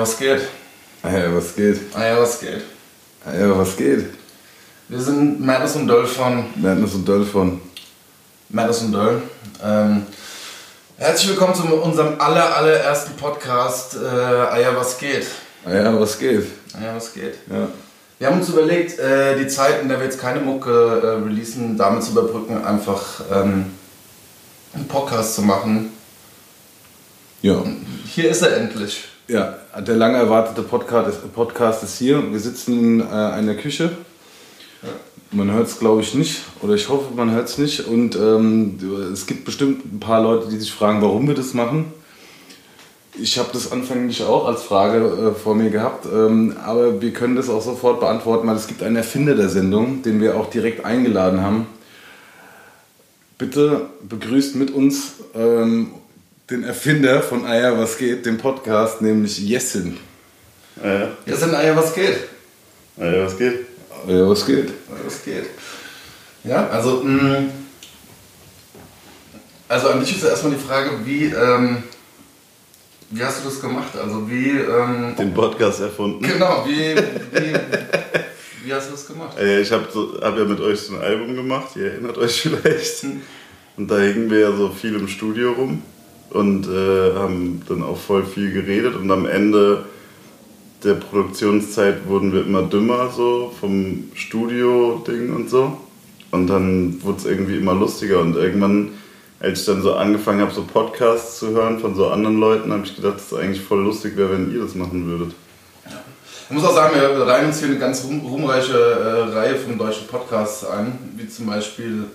ja, was geht? Ah ja, was geht? Ah ja, was geht? Ah ja, was geht? Wir sind Madness und Döll von Madness und Döll von. Madness und Döll. Ähm, herzlich willkommen zu unserem aller, allerersten Podcast. Äh, ah ja, was geht? Ah ja, was geht? Ah ja, was geht? Ja. Wir haben uns überlegt, äh, die Zeit, in der wir jetzt keine Mucke äh, releasen, damit zu überbrücken, einfach ähm, einen Podcast zu machen. Ja. Hier ist er endlich. Ja, der lange erwartete Podcast ist, Podcast ist hier. Wir sitzen in äh, einer Küche. Man hört es, glaube ich, nicht. Oder ich hoffe, man hört es nicht. Und ähm, es gibt bestimmt ein paar Leute, die sich fragen, warum wir das machen. Ich habe das anfänglich auch als Frage äh, vor mir gehabt, ähm, aber wir können das auch sofort beantworten, weil es gibt einen Erfinder der Sendung, den wir auch direkt eingeladen haben. Bitte begrüßt mit uns ähm, den Erfinder von Eier was geht, dem Podcast, nämlich Jessin. Ja, Ah ja, was geht? ja, was geht? Eier was geht? Ja, was geht? Ja, also, mh, also an dich ist ja erstmal die Frage, wie, ähm, wie hast du das gemacht? Also wie, ähm, Den Podcast erfunden. genau, wie, wie, wie hast du das gemacht? Äh, Ich habe so, hab ja mit euch so ein Album gemacht, ihr erinnert euch vielleicht. Und da hingen wir ja so viel im Studio rum und äh, haben dann auch voll viel geredet. Und am Ende der Produktionszeit wurden wir immer dümmer, so vom Studio-Ding und so. Und dann wurde es irgendwie immer lustiger. Und irgendwann, als ich dann so angefangen habe, so Podcasts zu hören von so anderen Leuten, habe ich gedacht, dass es eigentlich voll lustig wäre, wenn ihr das machen würdet. Ich muss auch sagen, wir reihen uns hier eine ganz ruhm, ruhmreiche äh, Reihe von deutschen Podcasts ein, wie zum Beispiel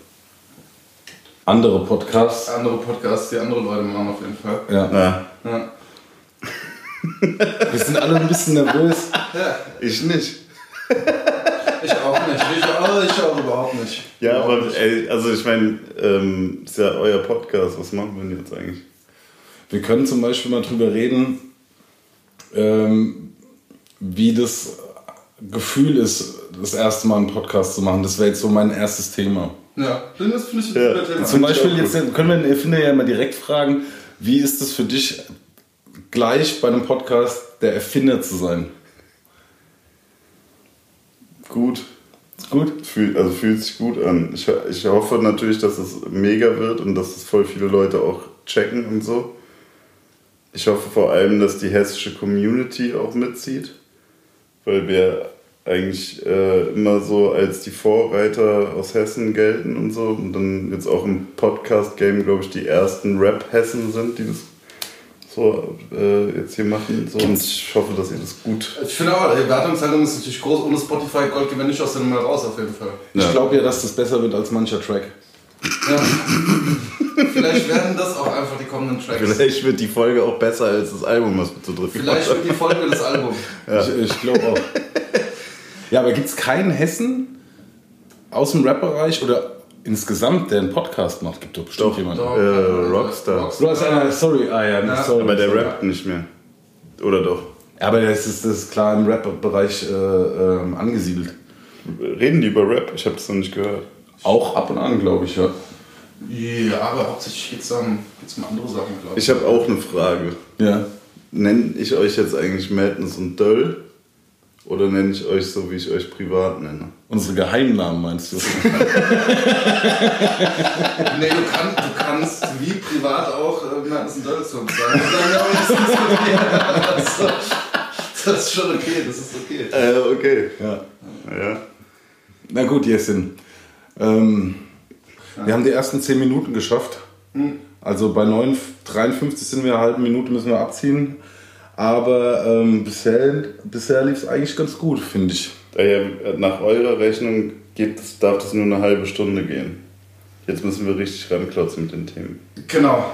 Andere Podcasts. andere Podcasts, die andere Leute machen auf jeden Fall. Ja. Ja. Wir sind alle ein bisschen nervös. ja. ich nicht. Ich auch nicht. Ich auch, ich auch überhaupt nicht. Ja, Überhaupt aber nicht. ey, also ich meine, ähm, ist ja euer Podcast, was machen wir denn jetzt eigentlich? Wir können zum Beispiel mal drüber reden, ähm, wie das Gefühl ist, das erste Mal einen Podcast zu machen. Das wäre jetzt so mein erstes Thema. Ja, das finde ich ein Ja, super Thema. Zum Beispiel jetzt können wir den Erfinder ja mal direkt fragen, wie ist es für dich, gleich bei einem Podcast der Erfinder zu sein? Gut. Ist gut? Fühl, also fühlt sich gut an. Ich, ich hoffe natürlich, dass es mega wird und dass es voll viele Leute auch checken und so. Ich hoffe vor allem, dass die hessische Community auch mitzieht, weil wir eigentlich äh, immer so als die Vorreiter aus Hessen gelten und so. Und dann jetzt auch im Podcast-Game, glaube ich, die ersten Rap-Hessen sind, die das so äh, jetzt hier machen. So. Und ich hoffe, dass ihr das gut. Ich finde auch, die Erwartungshaltung ist natürlich groß. Ohne Spotify Gold gewinne ich aus der Nummer raus auf jeden Fall. Ich Ja. glaube ja, dass das besser wird als mancher Track. Ja. Vielleicht werden das auch einfach die kommenden Tracks. Vielleicht wird die Folge auch besser als das Album, was wir zu drücken Vielleicht wird die Folge des Albums. Ich, ich glaube auch. ja, aber gibt es keinen Hessen aus dem Rap-Bereich oder insgesamt, der einen Podcast macht? Gibt doch bestimmt Doch. jemanden. Doch, Äh, Rockstar. Du hast einer, sorry, ah ja, Ja. sorry. Aber der rappt nicht mehr. Oder doch? Aber das ist, das ist klar im Rap-Bereich äh, ähm, angesiedelt. Reden die über Rap? Ich habe das noch nicht gehört. Auch ab und an, glaube ich, ja. Ja, aber hauptsächlich geht es um, geht's um andere Sachen, glaube ich. Ich habe auch eine Frage. Ja. Nenne ich euch jetzt eigentlich Madness und Döll? Oder nenne ich euch so, wie ich euch privat nenne? Unsere Geheimnamen meinst du? Nee, du, kann, du kannst wie privat auch äh, und Döll-Songs sagen. Das Das ist schon okay, das ist okay. Äh, okay. ja. Ja. Na gut, Jessin. Ähm, Wir haben die ersten 10 Minuten geschafft. Also bei 9,53 sind wir eine halbe Minute, müssen wir abziehen. Aber ähm, bisher, bisher lief es eigentlich ganz gut, finde ich. Daher, nach eurer Rechnung geht darf das nur eine halbe Stunde gehen. Jetzt müssen wir richtig ranklotzen mit den Themen. Genau.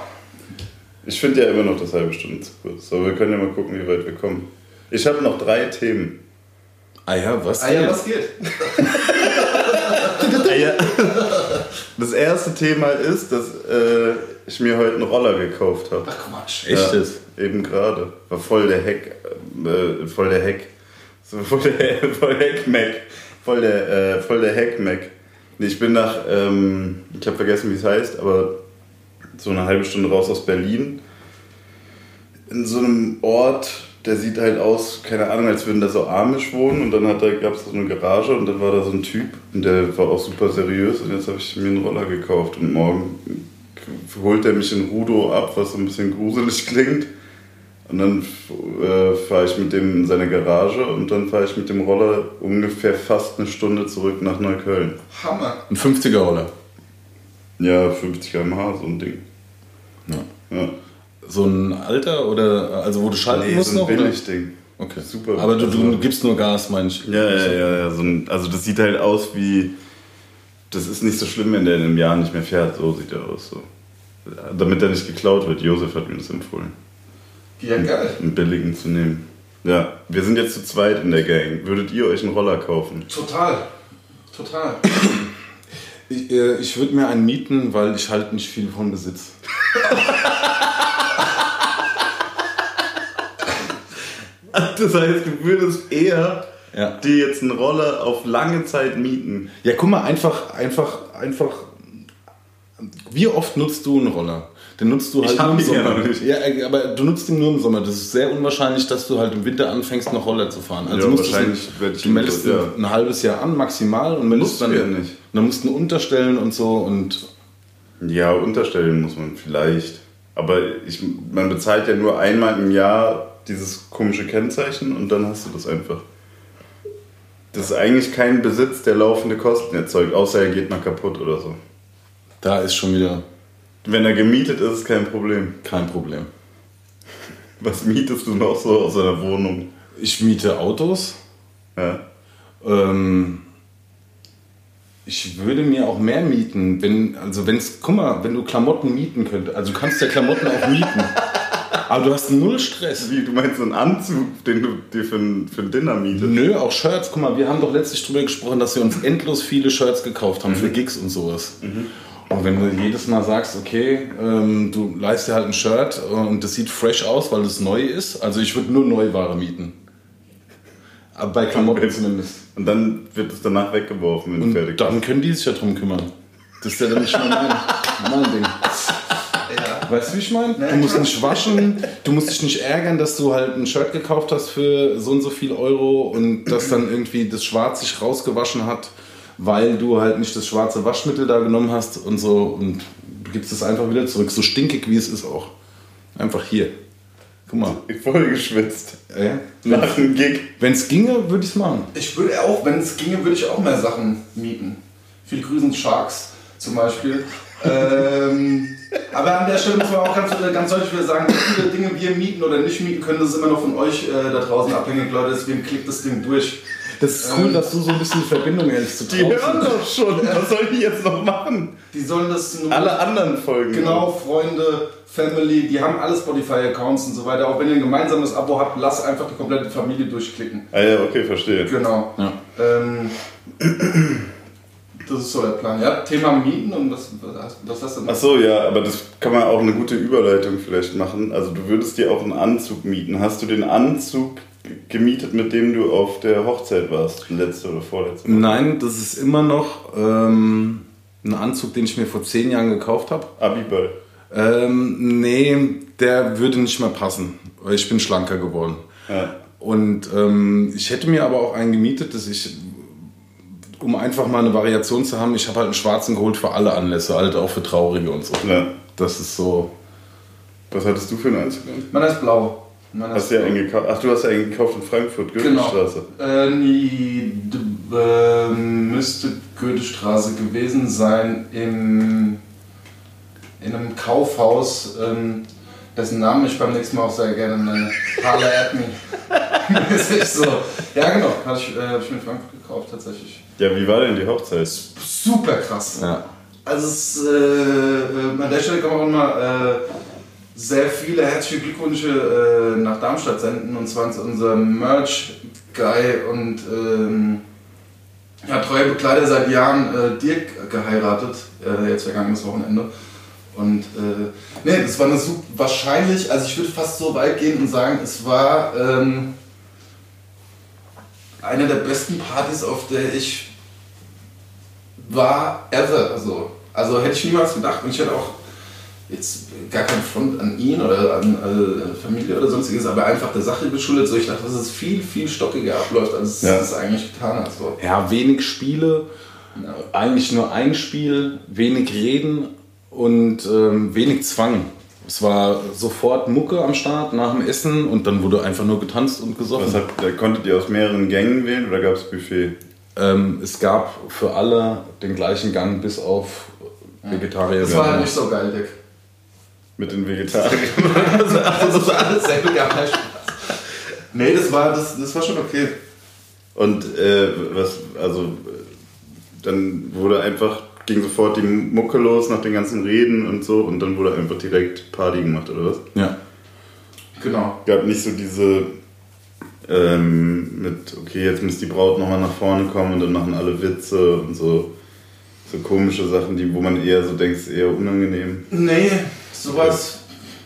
Ich finde ja immer noch das halbe Stunde zu kurz. Aber wir können ja mal gucken, wie weit wir kommen. Ich habe noch drei Themen. Ah ja, was? Ah ja, denn? was geht? Ah, ja. Das erste Thema ist, dass äh, ich mir heute einen Roller gekauft habe. Ach Quatsch. Echt jetzt? Eben gerade. War voll der Heck. Äh, voll der Heck. So, voll der, voll Heck-Mac. Voll der, äh, voll der Heck-Mac. Nee, Ich bin nach, ähm, ich habe vergessen, wie es heißt, aber so eine halbe Stunde raus aus Berlin. In so einem Ort, der sieht halt aus, keine Ahnung, als würden da so Amish wohnen und dann gab es so eine Garage und dann war da so ein Typ und der war auch super seriös und jetzt habe ich mir einen Roller gekauft und morgen holt er mich in Rudo ab, was so ein bisschen gruselig klingt. Und dann äh, fahre ich mit dem in seine Garage und dann fahre ich mit dem Roller ungefähr fast eine Stunde zurück nach Neukölln. Hammer. Ein 50er Roller. Ja, 50 km/h, so ein Ding. Ja. Ja. So ein alter oder also wo du schalten Nee, musst so ein noch? oder? Billigding. Okay. Super. Aber du, du Also- gibst nur Gas, meine ich. Ja, ja, ja, ja. So ein, also das sieht halt aus wie. Das ist nicht so schlimm, wenn der in einem Jahr nicht mehr fährt. So sieht er aus. So. Damit er nicht geklaut wird. Josef hat mir das empfohlen, Ja, geil. einen billigen zu nehmen. Ja, wir sind jetzt zu zweit in der Gang. Würdet ihr euch einen Roller kaufen? Total. Total. Ich, äh, ich würde mir einen mieten, weil ich halt nicht viel von Besitz. Das heißt, du würdest eher Ja. dir jetzt einen Roller auf lange Zeit mieten. Ja, guck mal, einfach, einfach, einfach. Wie oft nutzt du einen Roller? Den nutzt du halt nur im ja Sommer. nicht. Ja, äh, aber du nutzt ihn nur im Sommer. Das ist sehr unwahrscheinlich, dass du halt im Winter anfängst, noch Roller zu fahren. Also Ja, musst wahrscheinlich du ihn meldest ja. ein halbes Jahr an, maximal, und meldest dann, du ja nicht. dann musst du unterstellen und so und Ja, unterstellen muss man vielleicht. Aber ich, man bezahlt ja nur einmal im Jahr dieses komische Kennzeichen und dann hast du das einfach. Das ist eigentlich kein Besitz, der laufende Kosten erzeugt, außer er geht mal kaputt oder so. da ist schon wieder Wenn er gemietet ist, ist kein Problem. kein Problem. Was mietest du noch so aus einer Wohnung? Ich miete Autos. Ja. Ähm, ich würde mir auch mehr mieten, wenn, also wenn's, guck mal, wenn du Klamotten mieten könntest, also du kannst ja Klamotten auch mieten, aber du hast null Stress. Wie, du meinst so einen Anzug, den du dir für ein, für ein Dinner mietest? Nö, auch Shirts, guck mal, wir haben doch letztlich drüber gesprochen, dass wir uns endlos viele Shirts gekauft haben für Gigs und sowas. Und wenn du jedes Mal sagst, okay, ähm, du leist dir halt ein Shirt und das sieht fresh aus, weil es neu ist, also ich würde nur Neuware mieten. Aber bei Klamotten zumindest. Und dann wird es danach weggeworfen, wenn du Und fertig dann können die sich ja drum kümmern. Das ist ja dann nicht mehr mein, mein Ding. Ja. Weißt du, wie ich meine? Du musst nicht waschen, du musst dich nicht ärgern, dass du halt ein Shirt gekauft hast für so und so viel Euro und dass dann irgendwie das Schwarz sich rausgewaschen hat, weil du halt nicht das schwarze Waschmittel da genommen hast und so und du gibst es einfach wieder zurück. So stinkig wie es ist auch. Einfach hier. Guck mal. Voll geschwitzt. Ja. Nach dem Gig. Wenn es ginge, würde ich es machen. Ich würde auch, wenn es ginge, würde ich auch mehr Sachen mieten. Viele Grüßen Sharks zum Beispiel. ähm, aber an der Stelle muss man auch ganz, ganz deutlich wieder sagen, wie viele Dinge wir mieten oder nicht mieten können, das ist immer noch von euch äh, da draußen abhängig, Leute. Deswegen klickt das Ding durch. Das ist cool, Ähm, dass du so ein bisschen die Verbindung hältst zu Die hören doch schon. Was sollen die jetzt noch machen? Die sollen das nur Alle anderen Folgen. Genau, Freunde, Family, die haben alle Spotify-Accounts und so weiter. Auch wenn ihr ein gemeinsames Abo habt, lasst einfach die komplette Familie durchklicken. Ah ja, okay, verstehe. Genau. Ja. Ähm, das ist so der Plan. Ja, Thema Mieten und was, was, hast du Ach so, ja, aber das kann man auch eine gute Überleitung vielleicht machen. Also du würdest dir auch einen Anzug mieten. Hast du den Anzug gemietet, mit dem du auf der Hochzeit warst? Letzte oder vorletzte? Nein, das ist immer noch ähm, ein Anzug, den ich mir vor zehn Jahren gekauft habe. Abiball. Ähm, nee, der würde nicht mehr passen, weil ich bin schlanker geworden. Ja. Und ähm, ich hätte mir aber auch einen gemietet, dass ich, um einfach mal eine Variation zu haben, ich habe halt einen schwarzen geholt für alle Anlässe, halt auch für Traurige und so. ja. Das ist so. Was hattest du für einen Anzug? an? Meiner ist blau. Hast du ja einen gekauft? Ach, du hast ja einen gekauft in Frankfurt, Genau. Goethestraße. Äh, nee, äh, müsste Goethestraße gewesen sein im, in einem Kaufhaus, ähm, dessen Namen ich beim nächsten Mal auch sehr gerne nenne. Das ist so. Ja, genau. Habe ich, äh, hab ich mir in Frankfurt gekauft, tatsächlich. Ja, wie war denn die Hochzeit? Super krass. Ja. Also es, äh, äh, an der Stelle kann man auch immer äh, sehr viele herzliche Glückwünsche äh, nach Darmstadt senden. Und zwar ist unser Merch-Guy und ähm, ja, treuer Begleiter seit Jahren äh, Dirk geheiratet, äh, jetzt vergangenes Wochenende. Und äh, nee, das war eine super, wahrscheinlich, also ich würde fast so weit gehen und sagen, es war ähm, eine der besten Partys, auf der ich war ever. Also, also hätte ich niemals gedacht. Und ich hätte auch jetzt gar kein Front an ihn oder an äh, Familie oder sonstiges, aber einfach der Sache geschuldet. So, ich dachte, dass es viel, viel stockiger abläuft, als Ja. es eigentlich getan hat. So. Ja, wenig Spiele, Ja. eigentlich nur ein Spiel, wenig Reden und ähm, wenig Zwang. Es war sofort Mucke am Start nach dem Essen und dann wurde einfach nur getanzt und gesoffen. Was konntet ihr aus mehreren Gängen wählen oder gab es Buffet? Ähm, es gab für alle den gleichen Gang bis auf Vegetarier. Das war halt nicht so geil, Dick. Mit den Vegetariern? Also das war alles sehr gut, Spaß. Nee, das war, das, das war schon okay. Und äh, was, also, dann wurde einfach, ging sofort die Mucke los nach den ganzen Reden und so und dann wurde einfach direkt Party gemacht, oder was? Ja. Genau. Gab nicht so diese, ähm, mit, okay, jetzt muss die Braut nochmal nach vorne kommen und dann machen alle Witze und so, so komische Sachen, die, wo man eher so denkt, ist eher unangenehm. Nee, sowas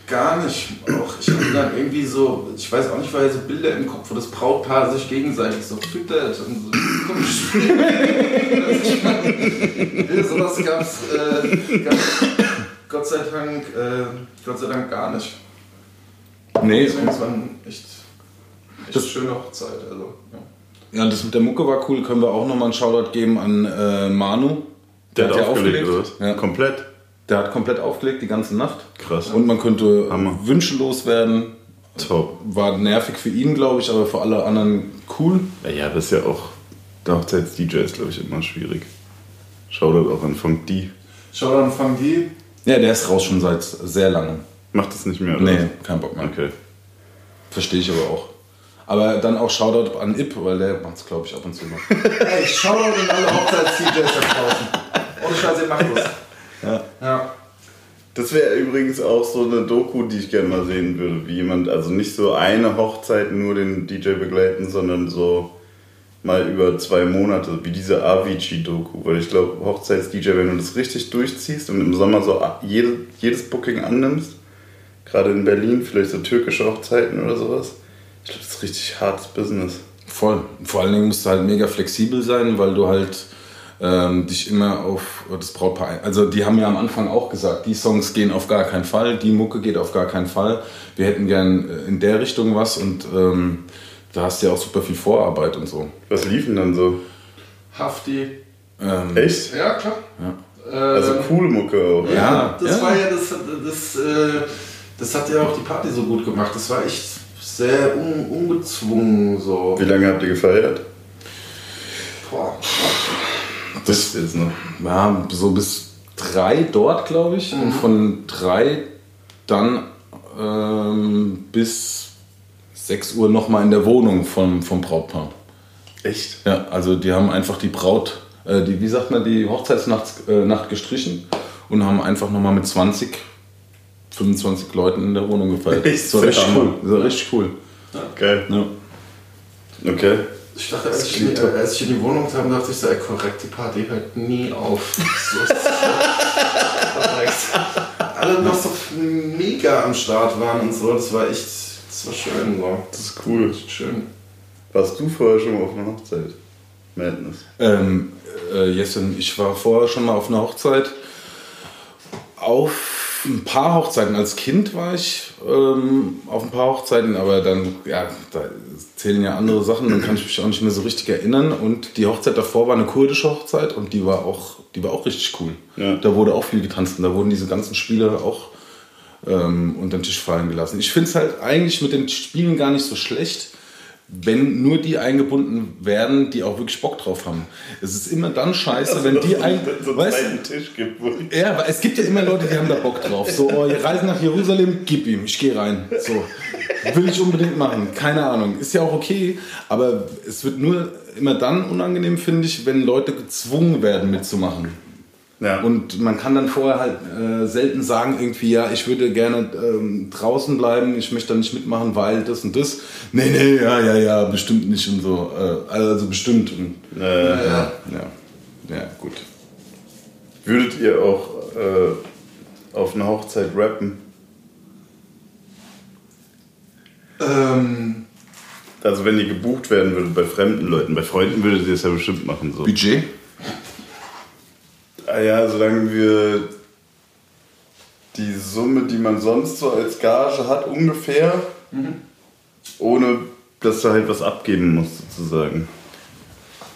gar nicht. Auch ich hatte dann irgendwie so, ich weiß auch nicht, weil so Bilder im Kopf, wo das Brautpaar sich gegenseitig so füttert und so komisch nee, Sowas gab's, äh, gab's Gott sei Dank, äh, Gott sei Dank gar nicht. Nee, Deswegen es war eine echt, echt Das- schöne Hochzeit. Also, ja. ja, das mit der Mucke war cool. Können wir auch nochmal einen Shoutout geben an äh, Manu. Der, hat ja aufgelegt, oder was? Ja. Komplett. Der hat komplett aufgelegt die ganze Nacht. Krass. Und man konnte Hammer. Wünsche loswerden. Top. War nervig für ihn, glaube ich, aber für alle anderen cool. Ja, ja, das ist ja auch, der Hochzeits-DJ ist, glaube ich, immer schwierig. Shoutout auch an Funk D. Shoutout von die. Ja, der ist raus schon seit sehr langem. Macht das nicht mehr, oder? Nee, kein Bock mehr. Okay. Verstehe ich aber auch. Aber dann auch Shoutout an Ip, weil der macht es, glaube ich, ab und zu noch. Ey, Shoutout an alle Hochzeits-DJs da draußen. Ohne Scheiß, ihr macht das. Ja. Ja. Das wäre übrigens auch so eine Doku, die ich gerne mal sehen würde, wie jemand, also nicht so eine Hochzeit nur den DJ begleiten, sondern so mal über zwei Monate, wie diese Avicii-Doku. Weil ich glaube, Hochzeits-DJ, wenn du das richtig durchziehst und im Sommer so jede, jedes Booking annimmst, gerade in Berlin, vielleicht so türkische Hochzeiten oder sowas, ich glaube, das ist richtig hartes Business. Voll. Vor allen Dingen musst du halt mega flexibel sein, weil du halt ähm, dich immer auf das Brautpaar ein. Also die haben ja am Anfang auch gesagt, die Songs gehen auf gar keinen Fall, die Mucke geht auf gar keinen Fall. Wir hätten gern äh, in der Richtung was und ähm, da hast du ja auch super viel Vorarbeit und so. Was liefen dann so? Hafti. Ähm, Echt? Ja, klar. Äh, Also coole Mucke auch. Ja, Das ja. war ja das, das, äh, das hat ja auch die Party so gut gemacht. Das war echt sehr un, ungezwungen so. Wie lange habt ihr gefeiert? Boah. Das ist noch. ja, so bis drei dort, glaube ich. Und von drei dann ähm, bis 6 Uhr nochmal in der Wohnung vom, vom Brautpaar. Echt? Ja, also die haben einfach die Braut, äh, die, wie sagt man, die Hochzeitsnacht äh, Nacht gestrichen und haben einfach nochmal mit 20, 25 Leuten in der Wohnung gefeiert. Echt? Das war richtig cool. Das war richtig cool. Geil. Ja. Okay. Ich dachte, als ich, in die, als ich in die Wohnung kam, dachte ich so, ey, korrekt, die Party hört nie auf. So ist korrekt. Alle noch so mega am Start waren und so. Das war echt, das war schön. So. Das ist cool. Echt schön. Warst du vorher schon mal auf einer Hochzeit? Madness. Ähm, äh, Jessen, ich war vorher schon mal auf einer Hochzeit. Auf ein paar Hochzeiten. Als Kind war ich ähm, auf ein paar Hochzeiten, aber dann, ja, da zählen ja andere Sachen, dann kann ich mich auch nicht mehr so richtig erinnern. Und die Hochzeit davor war eine kurdische Hochzeit und die war auch, die war auch richtig cool. Ja. Da wurde auch viel getanzt und da wurden diese ganzen Spiele auch ähm, unter den Tisch fallen gelassen. Ich finde es halt eigentlich mit den Spielen gar nicht so schlecht, wenn nur die eingebunden werden, die auch wirklich Bock drauf haben. Es ist immer dann scheiße, wenn die ein, so einen weißt Tisch gibt. Ja, aber es gibt ja immer Leute, die haben da Bock drauf. So, oh, ihr reisen nach Jerusalem, gib ihm, ich gehe rein. So, will ich unbedingt machen. Keine Ahnung, ist ja auch okay, aber es wird nur immer dann unangenehm, finde ich, wenn Leute gezwungen werden mitzumachen. Ja. Und man kann dann vorher halt äh, selten sagen, irgendwie, ja, ich würde gerne ähm, draußen bleiben, ich möchte da nicht mitmachen, weil das und das. Nee, nee, ja, ja, ja, bestimmt nicht und so. Äh, also bestimmt. Und, äh, ja, ja, ja, gut. würdet ihr auch äh, auf einer Hochzeit rappen? Ähm, Also wenn ihr gebucht werden würdet bei fremden Leuten, bei Freunden würdet ihr das ja bestimmt machen. So. Budget? Ja, solange wir die Summe, die man sonst so als Gage hat, ungefähr. Ohne dass du halt was abgeben musst, sozusagen.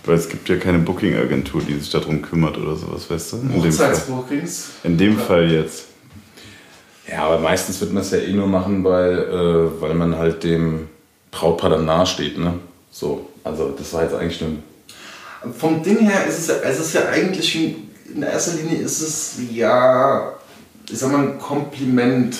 Weil es gibt ja keine Booking-Agentur, die sich darum kümmert oder sowas, weißt du? In dem Fall, in dem Fall jetzt. Ja, aber meistens wird man es ja eh nur machen, weil, äh, weil man halt dem Brautpaar dann nahe steht, ne? So, also das war jetzt eigentlich nur. Vom Ding her ist es ja, es ist ja eigentlich ein, in erster Linie ist es ja, ich sag mal, ein Kompliment,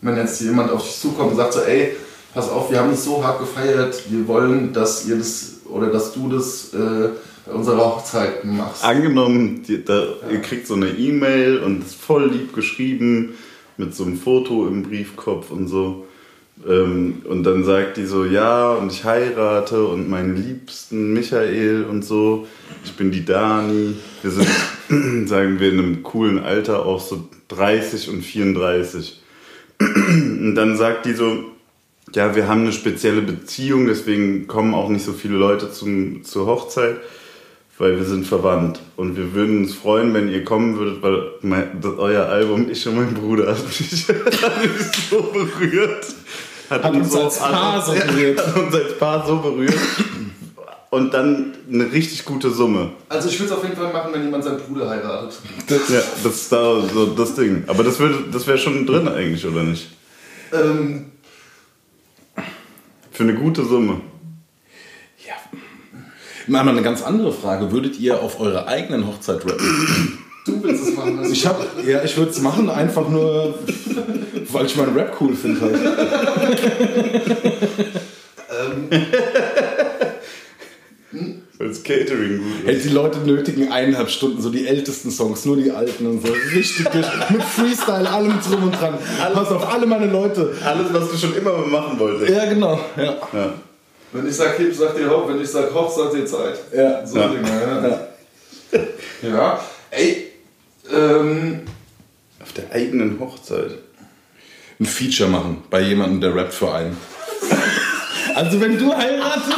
wenn jetzt jemand auf dich zukommt und sagt so, ey, pass auf, wir haben es so hart gefeiert, wir wollen, dass ihr das oder dass du das äh, bei unserer Hochzeit machst. Angenommen, die, da, ihr kriegt so eine E-Mail und ist voll lieb geschrieben mit so einem Foto im Briefkopf und so. Ähm, und dann sagt die so, ja, und ich heirate und meinen Liebsten Michael und so. Ich bin die Dani. Wir sind, sagen wir, in einem coolen Alter, auch so 30 und 34. Und dann sagt die so, ja, wir haben eine spezielle Beziehung, deswegen kommen auch nicht so viele Leute zum, zur Hochzeit, weil wir sind verwandt. Und wir würden uns freuen, wenn ihr kommen würdet, weil mein, das, euer Album, ich und mein Bruder, hat mich, hat mich so berührt. Hat, Hat uns als Paar so berührt. Hat uns als Paar so berührt. Und dann eine richtig gute Summe. Also ich würde es auf jeden Fall machen, wenn jemand seinen Bruder heiratet. Ja, das ist da so das Ding. Aber das, würde- das wäre schon drin eigentlich, oder nicht? Ähm, Für eine gute Summe. Ja. Mal eine ganz andere Frage. Würdet ihr auf eurer eigenen Hochzeit rappen? du willst es machen. Also Ich hab, ja, ich würde es machen, einfach nur, weil ich meinen Rap cool finde halt. Das Catering gut. Hey, die Leute nötigen eineinhalb Stunden, so die ältesten Songs, nur die alten und so. Richtig durch, mit Freestyle, allem drum und dran. Pass auf, alle meine Leute. Alles, was du schon immer machen wolltest. Ja, genau. Ja. Ja. Wenn ich sag Hip, sagt ihr Hoch, wenn ich sag Hoch, sagt ihr Zeit. Ja. So Ja. Dinge, ja. ja. ey, ähm, Auf der eigenen Hochzeit. Ein Feature machen bei jemandem, der rappt für einen. Also wenn du heiratest,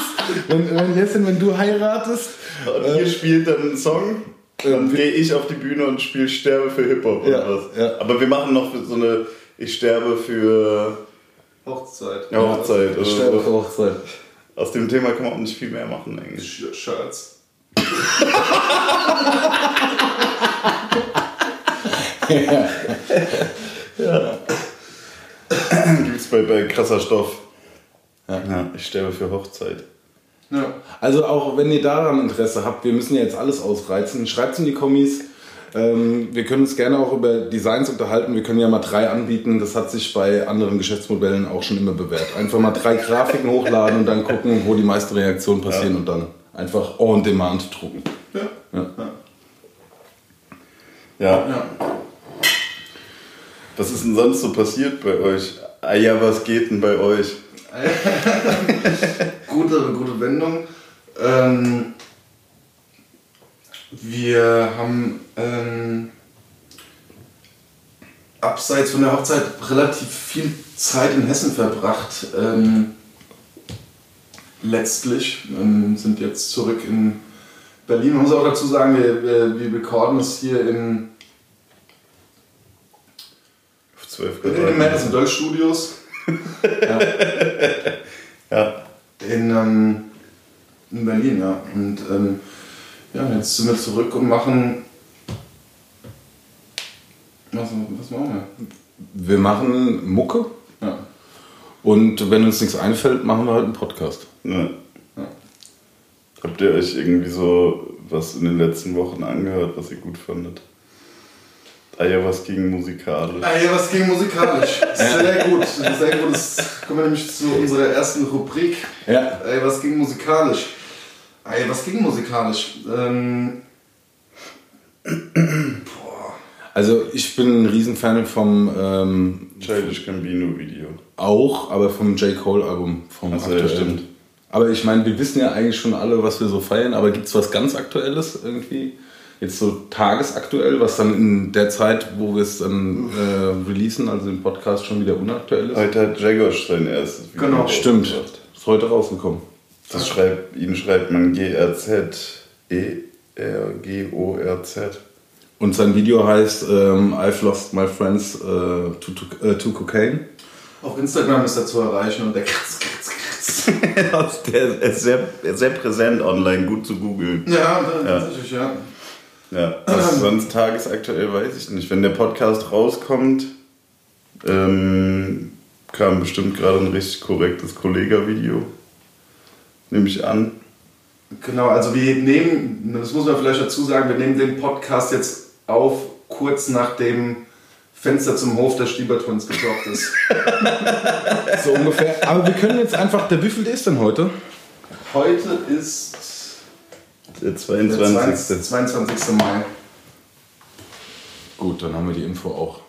wenn, wenn, Jessin, wenn du heiratest, Und ihr spielt dann einen Song, dann wir- gehe ich auf die Bühne und spiele Sterbe für Hip-Hop oder Ja, was. ja. Aber wir machen noch so eine Ich sterbe für Hochzeit. eine Hochzeit. ich oder sterbe für Hochzeit. Aus dem Thema kann man auch nicht viel mehr machen eigentlich. Sh- Shirts. Gibt's bei, bei krasser Stoff. Ja. ich sterbe für Hochzeit. Ja. Also auch wenn ihr daran Interesse habt, wir müssen ja jetzt alles ausreizen, schreibt es in die Kommis. Ähm, wir können uns gerne auch über Designs unterhalten. Wir können ja mal drei anbieten. Das hat sich bei anderen Geschäftsmodellen auch schon immer bewährt. Einfach mal drei Grafiken hochladen und dann gucken, wo die meisten Reaktionen passieren und dann einfach on demand drucken. Ja. Ja. Ja. ja. Was ist denn sonst so passiert bei euch? Ah ja, was geht denn bei euch? Gute, gute Wendung. Ähm, wir haben ähm, abseits von der Hochzeit relativ viel Zeit in Hessen verbracht. Ähm, letztlich ähm, sind jetzt zurück in Berlin. Man muss auch dazu sagen, wir, wir, wir recorden es hier in, Auf 12 in den Madison Doll Studios. Ja. In, ähm, in Berlin, ja. Und ähm, ja, jetzt sind wir zurück und machen. Was, was machen Wir machen Mucke wir? Ja. und wenn uns nichts einfällt, machen wir halt einen Podcast. Ja. Habt ihr euch irgendwie so was in den letzten Wochen angehört, was ihr gut fandet? Ja, was ging musikalisch? Ja, was ging musikalisch? Sehr gut, sehr gut. Das kommen wir nämlich zu unserer ersten Rubrik. Ja. Ey, was ging musikalisch? Ey, was ging musikalisch? Ähm, Also ich bin ein Riesenfan vom ähm, Childish Gambino Video. Auch, aber vom J. Cole Album. Vom Ach so, ja, aktuellen. stimmt. Aber ich meine, wir wissen ja eigentlich schon alle, was wir so feiern, aber gibt es was ganz Aktuelles irgendwie? Jetzt so tagesaktuell, was dann in der Zeit, wo wir es dann äh, releasen, also im Podcast schon wieder unaktuell ist? Heute hat Jagosh sein erstes Video Genau. Stimmt, ist heute rausgekommen. Das schreibt, ihn schreibt man G-R-Z-E-R-G-O-R-Z. Und sein Video heißt ähm, I've lost my friends äh, to, to, äh, to cocaine. Auf Instagram ist er zu erreichen und der kratzt, kratzt, kratzt. der ist sehr, sehr präsent online, gut zu googeln. Ja, tatsächlich, ja. Ja, was sonst tagesaktuell weiß ich nicht. Wenn der Podcast rauskommt, ähm, kam bestimmt gerade ein richtig korrektes Kollega-Video. Nehme ich an. Genau, also wir nehmen, das muss man vielleicht dazu sagen, wir nehmen den Podcast jetzt auf, kurz nachdem Fenster zum Hof der Stiebertwins gedroppt ist. So ungefähr. Aber wir können jetzt einfach, der wievielte ist denn heute? Heute ist Der der 22. 20, 22. Mai. Gut, dann haben wir die Info auch.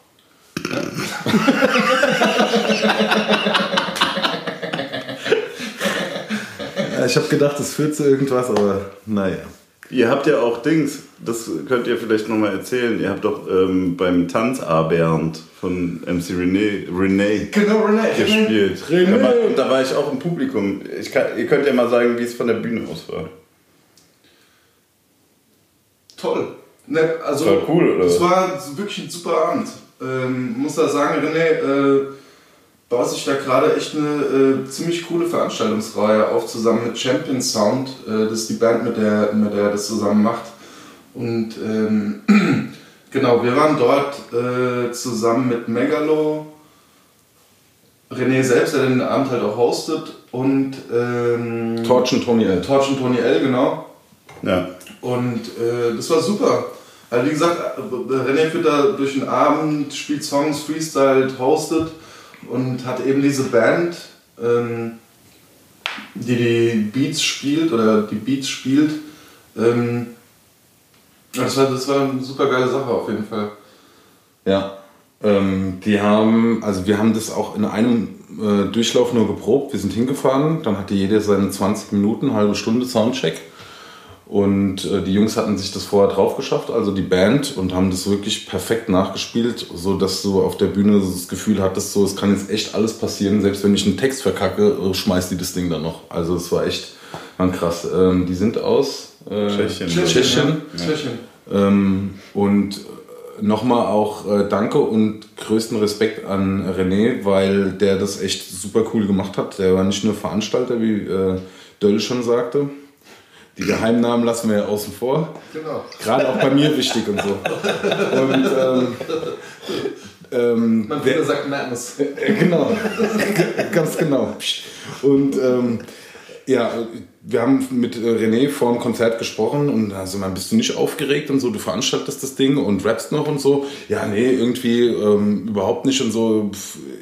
ja, ich habe gedacht, es führt zu irgendwas, aber naja. Ihr habt ja auch Dings, das könnt ihr vielleicht nochmal erzählen. Ihr habt doch ähm, beim Tanz A Bernd von MC René, René Genau, René. gespielt. René. Da war, und da war ich auch im Publikum. Ich kann, ihr könnt ja mal sagen, wie es von der Bühne aus war. Toll. Ne, also, Das war cool, oder? Das war wirklich ein super Abend. Ähm, muss da sagen, René, äh, baut sich da gerade echt eine äh, ziemlich coole Veranstaltungsreihe auf, zusammen mit Champion Sound. Äh, das ist die Band, mit der, mit der er das zusammen macht. Und ähm, genau, wir waren dort äh, zusammen mit Megalo, René selbst, der den Abend halt auch hostet, und ähm, Torch und Tony L. Torch und Tony L, genau. Ja. Und äh, das war super. Also wie gesagt, äh, René führt da durch den Abend, spielt Songs, freestylt, hostet und hat eben diese Band, ähm, die die Beats spielt oder die Beats spielt. Ähm, das, war, das war eine super geile Sache auf jeden Fall. Ja. Ähm, die haben, also wir haben das auch in einem äh, Durchlauf nur geprobt. Wir sind hingefahren, dann hatte jeder seine 20 Minuten, halbe Stunde Soundcheck. Und äh, die Jungs hatten sich das vorher drauf geschafft, also die Band, und haben das wirklich perfekt nachgespielt, so dass du auf der Bühne so das Gefühl hattest, so es kann jetzt echt alles passieren, selbst wenn ich einen Text verkacke, äh, schmeißt die das Ding dann noch. Also es war echt war krass. Ähm, die sind aus äh, Tschechien. Tschechien. Ja. Tschechien. Ähm, und nochmal auch äh, Danke und größten Respekt an René, weil der das echt super cool gemacht hat. Der war nicht nur Veranstalter, wie äh, Döll schon sagte. Die Geheimnamen lassen wir ja außen vor. Genau. Gerade auch bei mir wichtig und so. Und ähm, ähm, Mein der- sagt Madness. äh, genau, ganz genau. Und ähm, ja, wir haben mit äh, René vor dem Konzert gesprochen und da sind wir, bist du nicht aufgeregt und so, du veranstaltest das Ding und rappst noch und so. Ja, nee, irgendwie ähm, überhaupt nicht und so.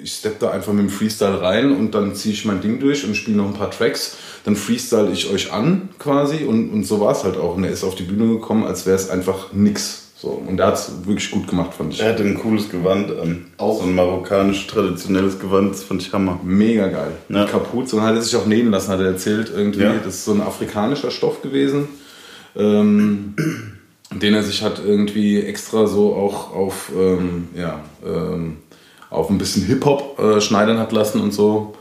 Ich stepp da einfach mit dem Freestyle rein und dann ziehe ich mein Ding durch und spiele noch ein paar Tracks. Dann freestyle ich euch an quasi und, und so war es halt auch. Und er ist auf die Bühne gekommen, als wäre es einfach nix. So, und er hat es wirklich gut gemacht, fand ich. Er hatte ein cooles Gewand an. Auch. So ein marokkanisch traditionelles Gewand, das fand ich Hammer. Mega geil. Ja. Kapuze und hat er sich auch nähen lassen, hat er erzählt. Irgendwie, Ja. das ist so ein afrikanischer Stoff gewesen, ähm, den er sich hat irgendwie extra so auch auf, ähm, ja, ähm, auf ein bisschen Hip-Hop äh, schneidern hat lassen und so.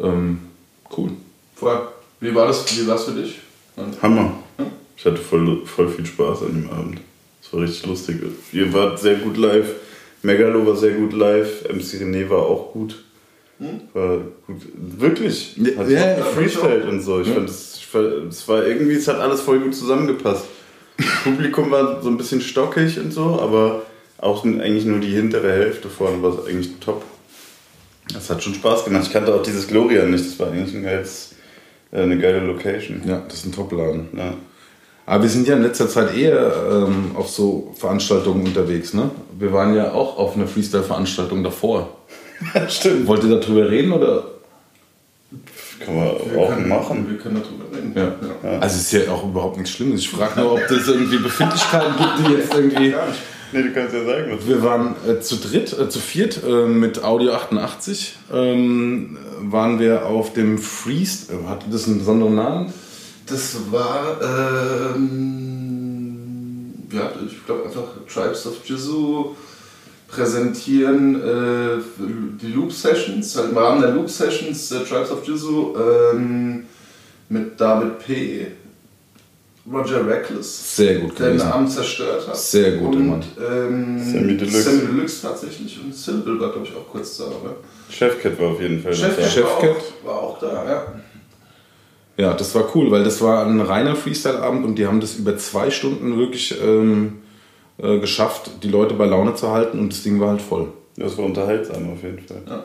Ähm, cool. Voll. Wie war das, wie war's für dich? Hammer. Ich hatte voll, voll viel Spaß an dem Abend. Es war richtig lustig. Ihr wart sehr gut live. Megalo war sehr gut live. MC René war auch gut. War gut. Wirklich. Ja, Hat ja, auch gefreestylt und so. Ich fand es es war irgendwie, es hat alles voll gut zusammengepasst. Das Publikum war so ein bisschen stockig und so, aber auch eigentlich nur die hintere Hälfte vorne war eigentlich top. Das hat schon Spaß gemacht. Ich kannte auch dieses Gloria nicht. Das war eigentlich ein geiles, eine geile Location. Ja, das ist ein Top-Laden. Ja. Aber wir sind ja in letzter Zeit eher ähm, auf so Veranstaltungen unterwegs, ne? Wir waren ja auch auf einer Freestyle-Veranstaltung davor. Stimmt. Wollt ihr darüber reden oder? Kann man Wir auch können- machen. Wir können darüber reden. Ja. Also es ist ja auch überhaupt nichts Schlimmes. Ich frage nur, ob es irgendwie Befindlichkeiten gibt, die jetzt irgendwie. Nee, du kannst ja sagen, was Wir waren äh, zu dritt, äh, zu viert äh, mit Audio 88. Ähm, waren wir auf dem Freeze. Äh, hatte das einen besonderen Namen? Das war, ähm, ja, ich glaube einfach Tribes of Jizu präsentieren äh, die Loop Sessions, halt im Rahmen der Loop Sessions der Tribes of Jizu ähm, mit David P. Roger Reckless, Sehr gut der den gewesen. Abend zerstört hat. Sehr guter und, Mann. Ähm, Sammy Deluxe. Sammy Deluxe tatsächlich und Syllable war, glaube ich, auch kurz da, oder? Chefcat war auf jeden Fall Chefcat, da. Chefcat. War, auch, war auch da, ja. Ja, das war cool, weil das war ein reiner Freestyle-Abend und die haben das über zwei Stunden wirklich ähm, äh, geschafft, die Leute bei Laune zu halten und das Ding war halt voll. Das war unterhaltsam auf jeden Fall. Ja.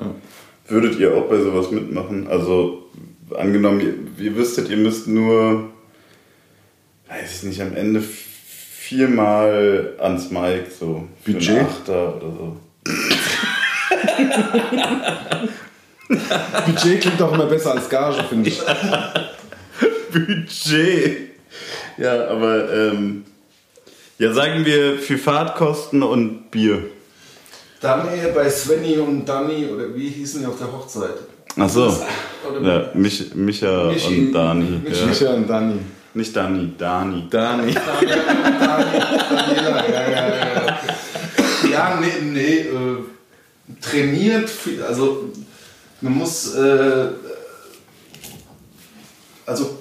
Würdet ihr auch bei sowas mitmachen? Also, angenommen, ihr, ihr wüsstet, ihr müsst nur, weiß ich nicht, am Ende viermal ans Mic, so für Budget? Achter oder so. Budget klingt auch immer besser als Gage, finde ich. Budget! Ja, aber, ähm, ja, sagen wir für Fahrtkosten und Bier. Dann eher bei Svenny und Danny, oder wie hießen die auf der Hochzeit? Ach so. Oder Ja, Mich, Micha Michi. und Dani. Michi. Ja. Micha und Dani. Nicht Dani, Dani. Dani. Daniela, ja, ja, ja. Ja, nee, nee, äh, trainiert, viel- also man muss, äh, also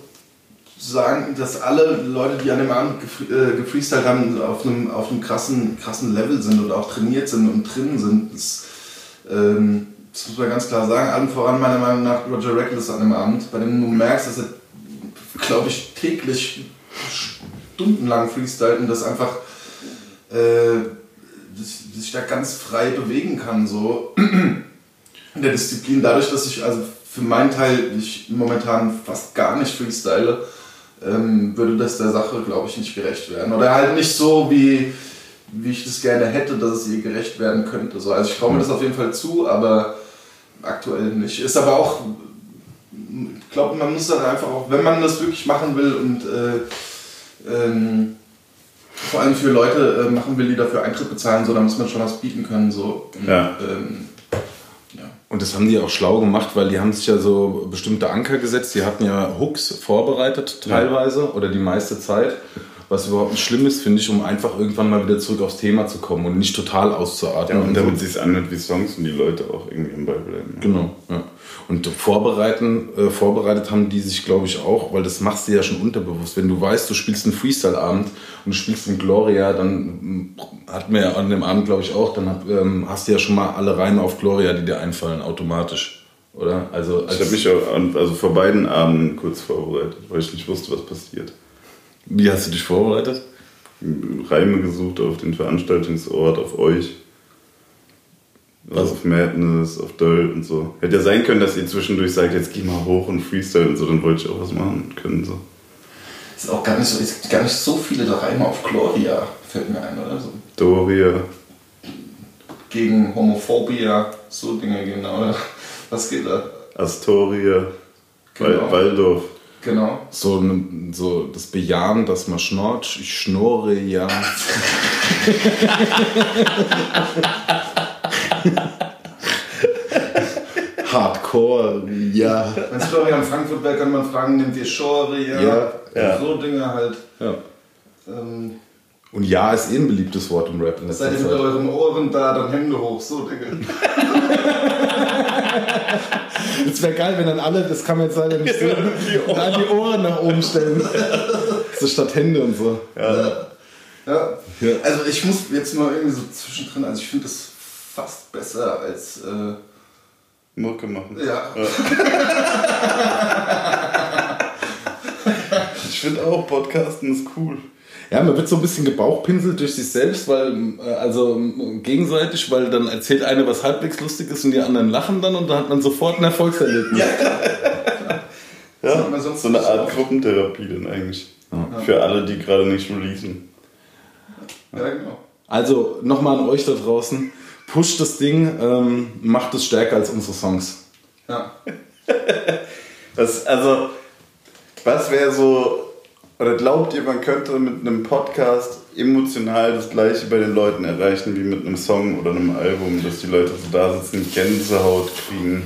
sagen, dass alle Leute, die an dem Abend gefre- äh, gefreestylt haben, auf einem, auf einem krassen, krassen Level sind und auch trainiert sind und drin sind. Das, ähm, das muss man ganz klar sagen. Allen voran meiner Meinung nach Roger Reckless an dem Abend, bei dem du merkst, dass er, glaube ich, täglich stundenlang freestylt und das einfach äh, dass- da ganz frei bewegen kann, so in der Disziplin. Dadurch, dass ich, also für meinen Teil, ich momentan fast gar nicht freestyle, ähm, würde das der Sache, glaube ich, nicht gerecht werden. Oder halt nicht so, wie, wie ich das gerne hätte, dass es ihr gerecht werden könnte. So, also ich traue mir das auf jeden Fall zu, aber aktuell nicht. Ist aber auch, glaube, man muss dann einfach auch, wenn man das wirklich machen will und äh, ähm, vor allem für Leute äh, machen will, die dafür Eintritt bezahlen, so, da muss man schon was bieten können. So. Und, Ja. Ähm, ja. Und das haben die auch schlau gemacht, weil die haben sich ja so bestimmte Anker gesetzt. Die hatten ja Hooks vorbereitet teilweise oder die meiste Zeit. Was überhaupt nicht schlimm ist, finde ich, um einfach irgendwann mal wieder zurück aufs Thema zu kommen und nicht total Ja, auszuatmen. und und damit es sich anhört wie Songs und die Leute auch irgendwie im Ball bleiben. Genau, ja. Und vorbereiten, äh, vorbereitet haben die sich, glaube ich, auch, weil das machst du ja schon unterbewusst. Wenn du weißt, du spielst einen Freestyle-Abend und du spielst in Gloria, dann mm, hatten wir ja an dem Abend, glaube ich, auch, dann hat, ähm, hast du ja schon mal alle Reime auf Gloria, die dir einfallen, automatisch. Oder? Also, Ich habe mich auch an, also vor beiden Abenden kurz vorbereitet, weil ich nicht wusste, was passiert. Wie hast du dich vorbereitet? Reime gesucht auf den Veranstaltungsort, auf euch. Also auf Madness, auf Döll und so. Hätte ja sein können, dass ihr zwischendurch sagt, jetzt geh mal hoch und Freestyle und so, dann wollte ich auch was machen können. So. Ist auch gar nicht so, ist gar nicht so viele Reime auf Gloria, fällt mir ein, oder so. Doria, Gegen Homophobia, so Dinge, genau. Was geht da? Astoria, Genau. Wal Waldorf. Genau. So, so das Bejahen, dass man schnort, ich schnurre ja. Hardcore, ja. Wenn es Gloria in Frankfurt wäre, kann man fragen, nimmt ihr Schoria? Ja, ja. So Dinge halt. ja. Ähm, Und ja ist eh ein beliebtes Wort im Rap. in letzter seid ihr mit euren Ohren da, dann Hände hoch, so Dinge. Es wäre geil, wenn dann alle, das kann man jetzt leider nicht sehen, dann die Ohren nach oben stellen. So statt Hände und so. Ja. Ja. Also ich muss jetzt mal irgendwie so zwischendrin, also ich finde das fast besser als, äh, Mucke machen. ja. Ich finde auch, Podcasten ist cool. Ja, man wird so ein bisschen gebauchpinselt durch sich selbst, weil, äh, also äh, gegenseitig, weil dann erzählt einer was halbwegs lustig ist und die anderen lachen dann und dann hat man sofort ein Erfolgserlebnis. Das hat man sonst so eine Art. Gruppentherapie dann eigentlich. Für alle, die gerade nicht releasen. Ja, genau. Also nochmal an euch da draußen, pusht das Ding, ähm, macht es stärker als unsere Songs. Ja. Was, also, was wäre so, oder glaubt ihr, man könnte mit einem Podcast emotional das gleiche bei den Leuten erreichen wie mit einem Song oder einem Album, dass die Leute so da sitzen, Gänsehaut kriegen,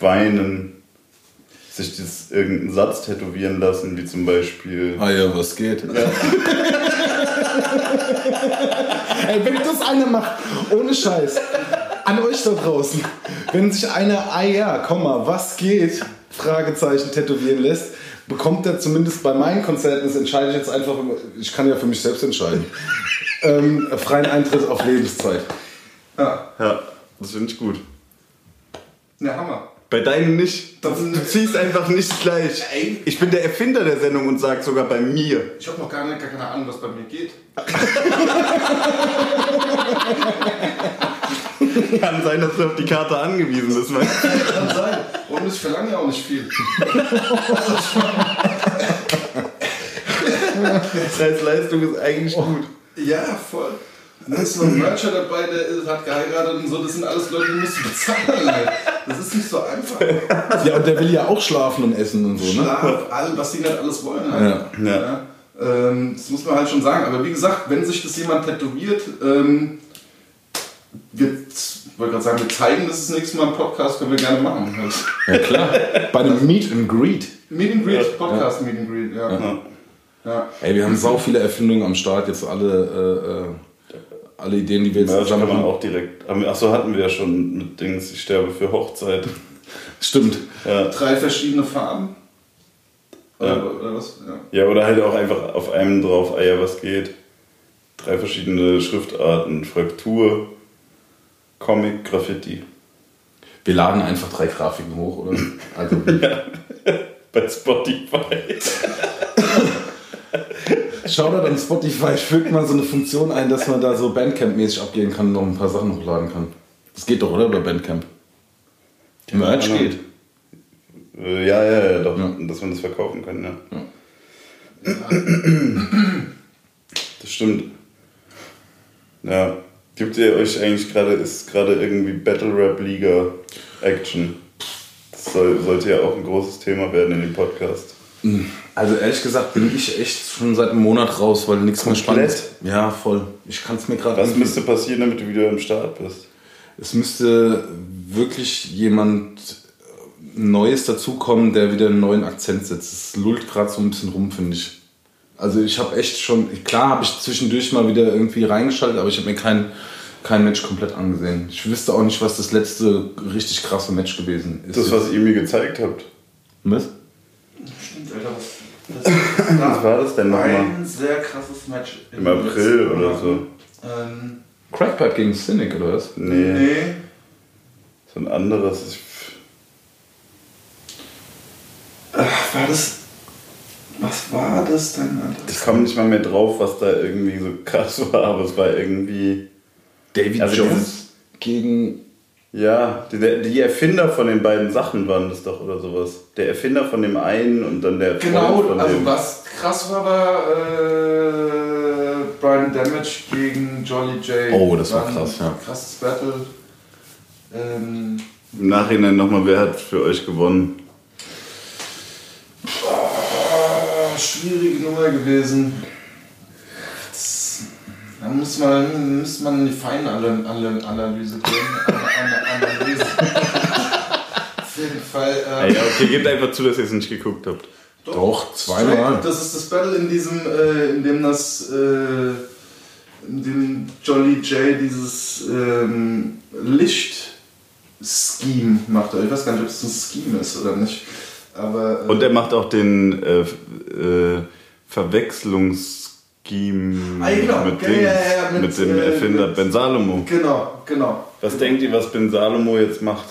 weinen, sich das, irgendeinen Satz tätowieren lassen, wie zum Beispiel. Ah ja, was geht? Ey, wenn das einer macht, ohne Scheiß, an euch da draußen, wenn sich einer, ah ja, komm mal, was geht, Fragezeichen tätowieren lässt, bekommt er zumindest bei meinen Konzerten, das entscheide ich jetzt einfach, ich kann ja für mich selbst entscheiden, ähm, freien Eintritt auf Lebenszeit. Ja, Ja, das finde ich gut. ja Hammer. Bei deinen nicht. Das- Du ziehst einfach nicht gleich. Ey. Ich bin der Erfinder der Sendung und sag sogar bei mir. Ich habe noch gar, nicht, gar keine Ahnung, was bei mir geht. Kann sein, dass du auf die Karte angewiesen bist. Kann sein. Und ich verlange ja auch nicht viel. Preis-Leistung ist eigentlich gut. Ja, voll. Da ist noch ein Mercher dabei, der ist, hat geheiratet und so. Das sind alles Leute, die musst du bezahlen. Halt. Das ist nicht so einfach. Ja, und der will ja auch schlafen und essen und so, ne? Schlaf, all, was die nicht alles wollen. Halt. Ja. Ja. Ähm, das muss man halt schon sagen. Aber wie gesagt, wenn sich das jemand tätowiert, ähm, wir, ich wollte gerade sagen, wir zeigen das das nächste Mal im Podcast, können wir gerne machen. Ja, klar. Bei einem Meet and Greet. Meet and Greet, Podcast Meet and Greet, ja. ja. Ja. Ey, wir haben sau viele Erfindungen am Start, jetzt alle, äh, äh, alle Ideen, die wir jetzt Merch kann zusammen man haben. auch direkt. Achso, hatten wir ja schon mit Dings, ich sterbe für Hochzeit. Stimmt. Ja. Drei verschiedene Farben. Ja. Oder, oder was? Ja. ja, oder halt auch einfach auf einem drauf, ah ja, was geht. Drei verschiedene Schriftarten: Fraktur, Comic, Graffiti. Wir laden einfach drei Grafiken hoch, oder? Also, Bei Spotify. Shoutout an Spotify, fügt mal so eine Funktion ein, dass man da so Bandcamp-mäßig abgehen kann und noch ein paar Sachen hochladen kann. Das geht doch, oder? Über Bandcamp. Merch Ahnung. geht. Äh, Ja, ja, ja, doch, Ja. dass man das verkaufen kann, ja. Das stimmt. Ja. Gibt ihr euch eigentlich gerade, ist gerade irgendwie Battle Rap Liga Action? Das soll, sollte ja auch ein großes Thema werden in dem Podcast. Also ehrlich gesagt bin ich echt schon seit einem Monat raus, weil nichts mehr spannend ist. Ja, voll. Ich kann es mir gerade Was müsste passieren, damit du wieder am Start bist? Es müsste wirklich jemand Neues dazukommen, der wieder einen neuen Akzent setzt. Es lullt gerade so ein bisschen rum, finde ich. Also ich habe echt schon, klar habe ich zwischendurch mal wieder irgendwie reingeschaltet, aber ich habe mir kein, kein Match komplett angesehen. Ich wüsste auch nicht, was das letzte richtig krasse Match gewesen ist. Das, was ihr mir gezeigt habt. Was? Stimmt, Alter. Was, das Was war das denn nochmal? ein sehr krasses Match. Im April oder so. Ähm, Crackpipe gegen Cynic, oder was? Nee, nee. so ein anderes. Ach, war das. Was war das denn, Alter? ich komme nicht mal mehr drauf, was da irgendwie so krass war, aber es war irgendwie. David Also Jones gegen. Ja, die, die Erfinder von den beiden Sachen waren das doch oder sowas. Der Erfinder von dem einen und dann der Genau, von also dem. was krass war, war äh, Brian Damage gegen Jolly J. Oh, das war ein krass, ja. Krasses Battle. Ähm, Im Nachhinein nochmal, wer hat für euch gewonnen? Oh, schwierige Nummer gewesen. Das, da muss man, muss man in die feine Ana- Ana- Analyse gehen. Ana- Ana- Analyse. Auf jeden Fall. Ähm, ja, okay, gebt einfach zu, dass ihr es nicht geguckt habt. Doch, zweimal. Straight, Das ist das Battle, in diesem, äh, in dem das, äh, in dem Jolly J dieses ähm, Licht-Scheme macht. Ich weiß gar nicht, ob es ein Scheme ist oder nicht. Aber, äh, Und er macht auch den äh, äh, Verwechslungsscheme Ah, genau. mit, Ja, Dings, ja, ja, mit, mit, dem äh, Erfinder mit- Ben Salomo. Genau, genau. Was denkt ihr, was Ben Salomo jetzt macht?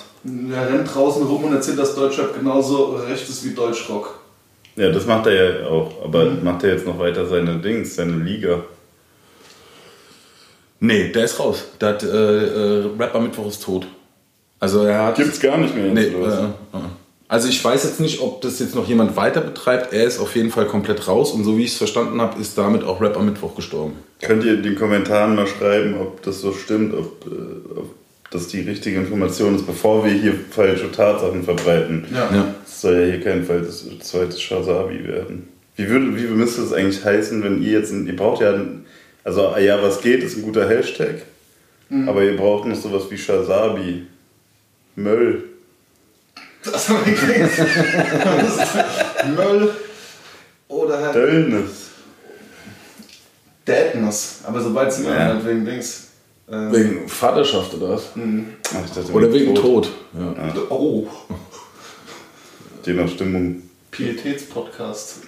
Er rennt draußen rum und erzählt, dass Deutschrap genauso recht ist wie Deutschrock. Ja, das macht er ja auch. Aber Mhm. macht er jetzt noch weiter seine Dings, seine Liga? Nee, der ist raus. Der hat, äh, äh, Rapper Mittwoch ist tot. Also er hat. Gibt's gar nicht mehr jetzt, Nee, oder was? äh, äh. Also ich weiß jetzt nicht, ob das jetzt noch jemand weiter betreibt. Er ist auf jeden Fall komplett raus und so wie ich es verstanden habe, ist damit auch Rap am Mittwoch gestorben. Könnt ihr in den Kommentaren mal schreiben, ob das so stimmt, ob, äh, ob das die richtige Information ist, bevor wir hier falsche Tatsachen verbreiten. Ja. Ja. Das soll ja hier kein Fall das zweite Shazabi werden. Wie, würde, wie müsste es eigentlich heißen, wenn ihr jetzt, ein, ihr braucht ja, ein, also ah ja, was geht, ist ein guter Hashtag, aber ihr braucht noch sowas wie Shazabi, Möll. Das haben wir gekriegt. Möll oder halt Döllnis. Deadness. Aber sobald es immer Ja. halt wegen Dings. Ähm, Wegen Vaterschaft oder was? Ach, ich dachte, Oder wegen Tod. Ja. Oh. Je nach Stimmung Pietätspodcast.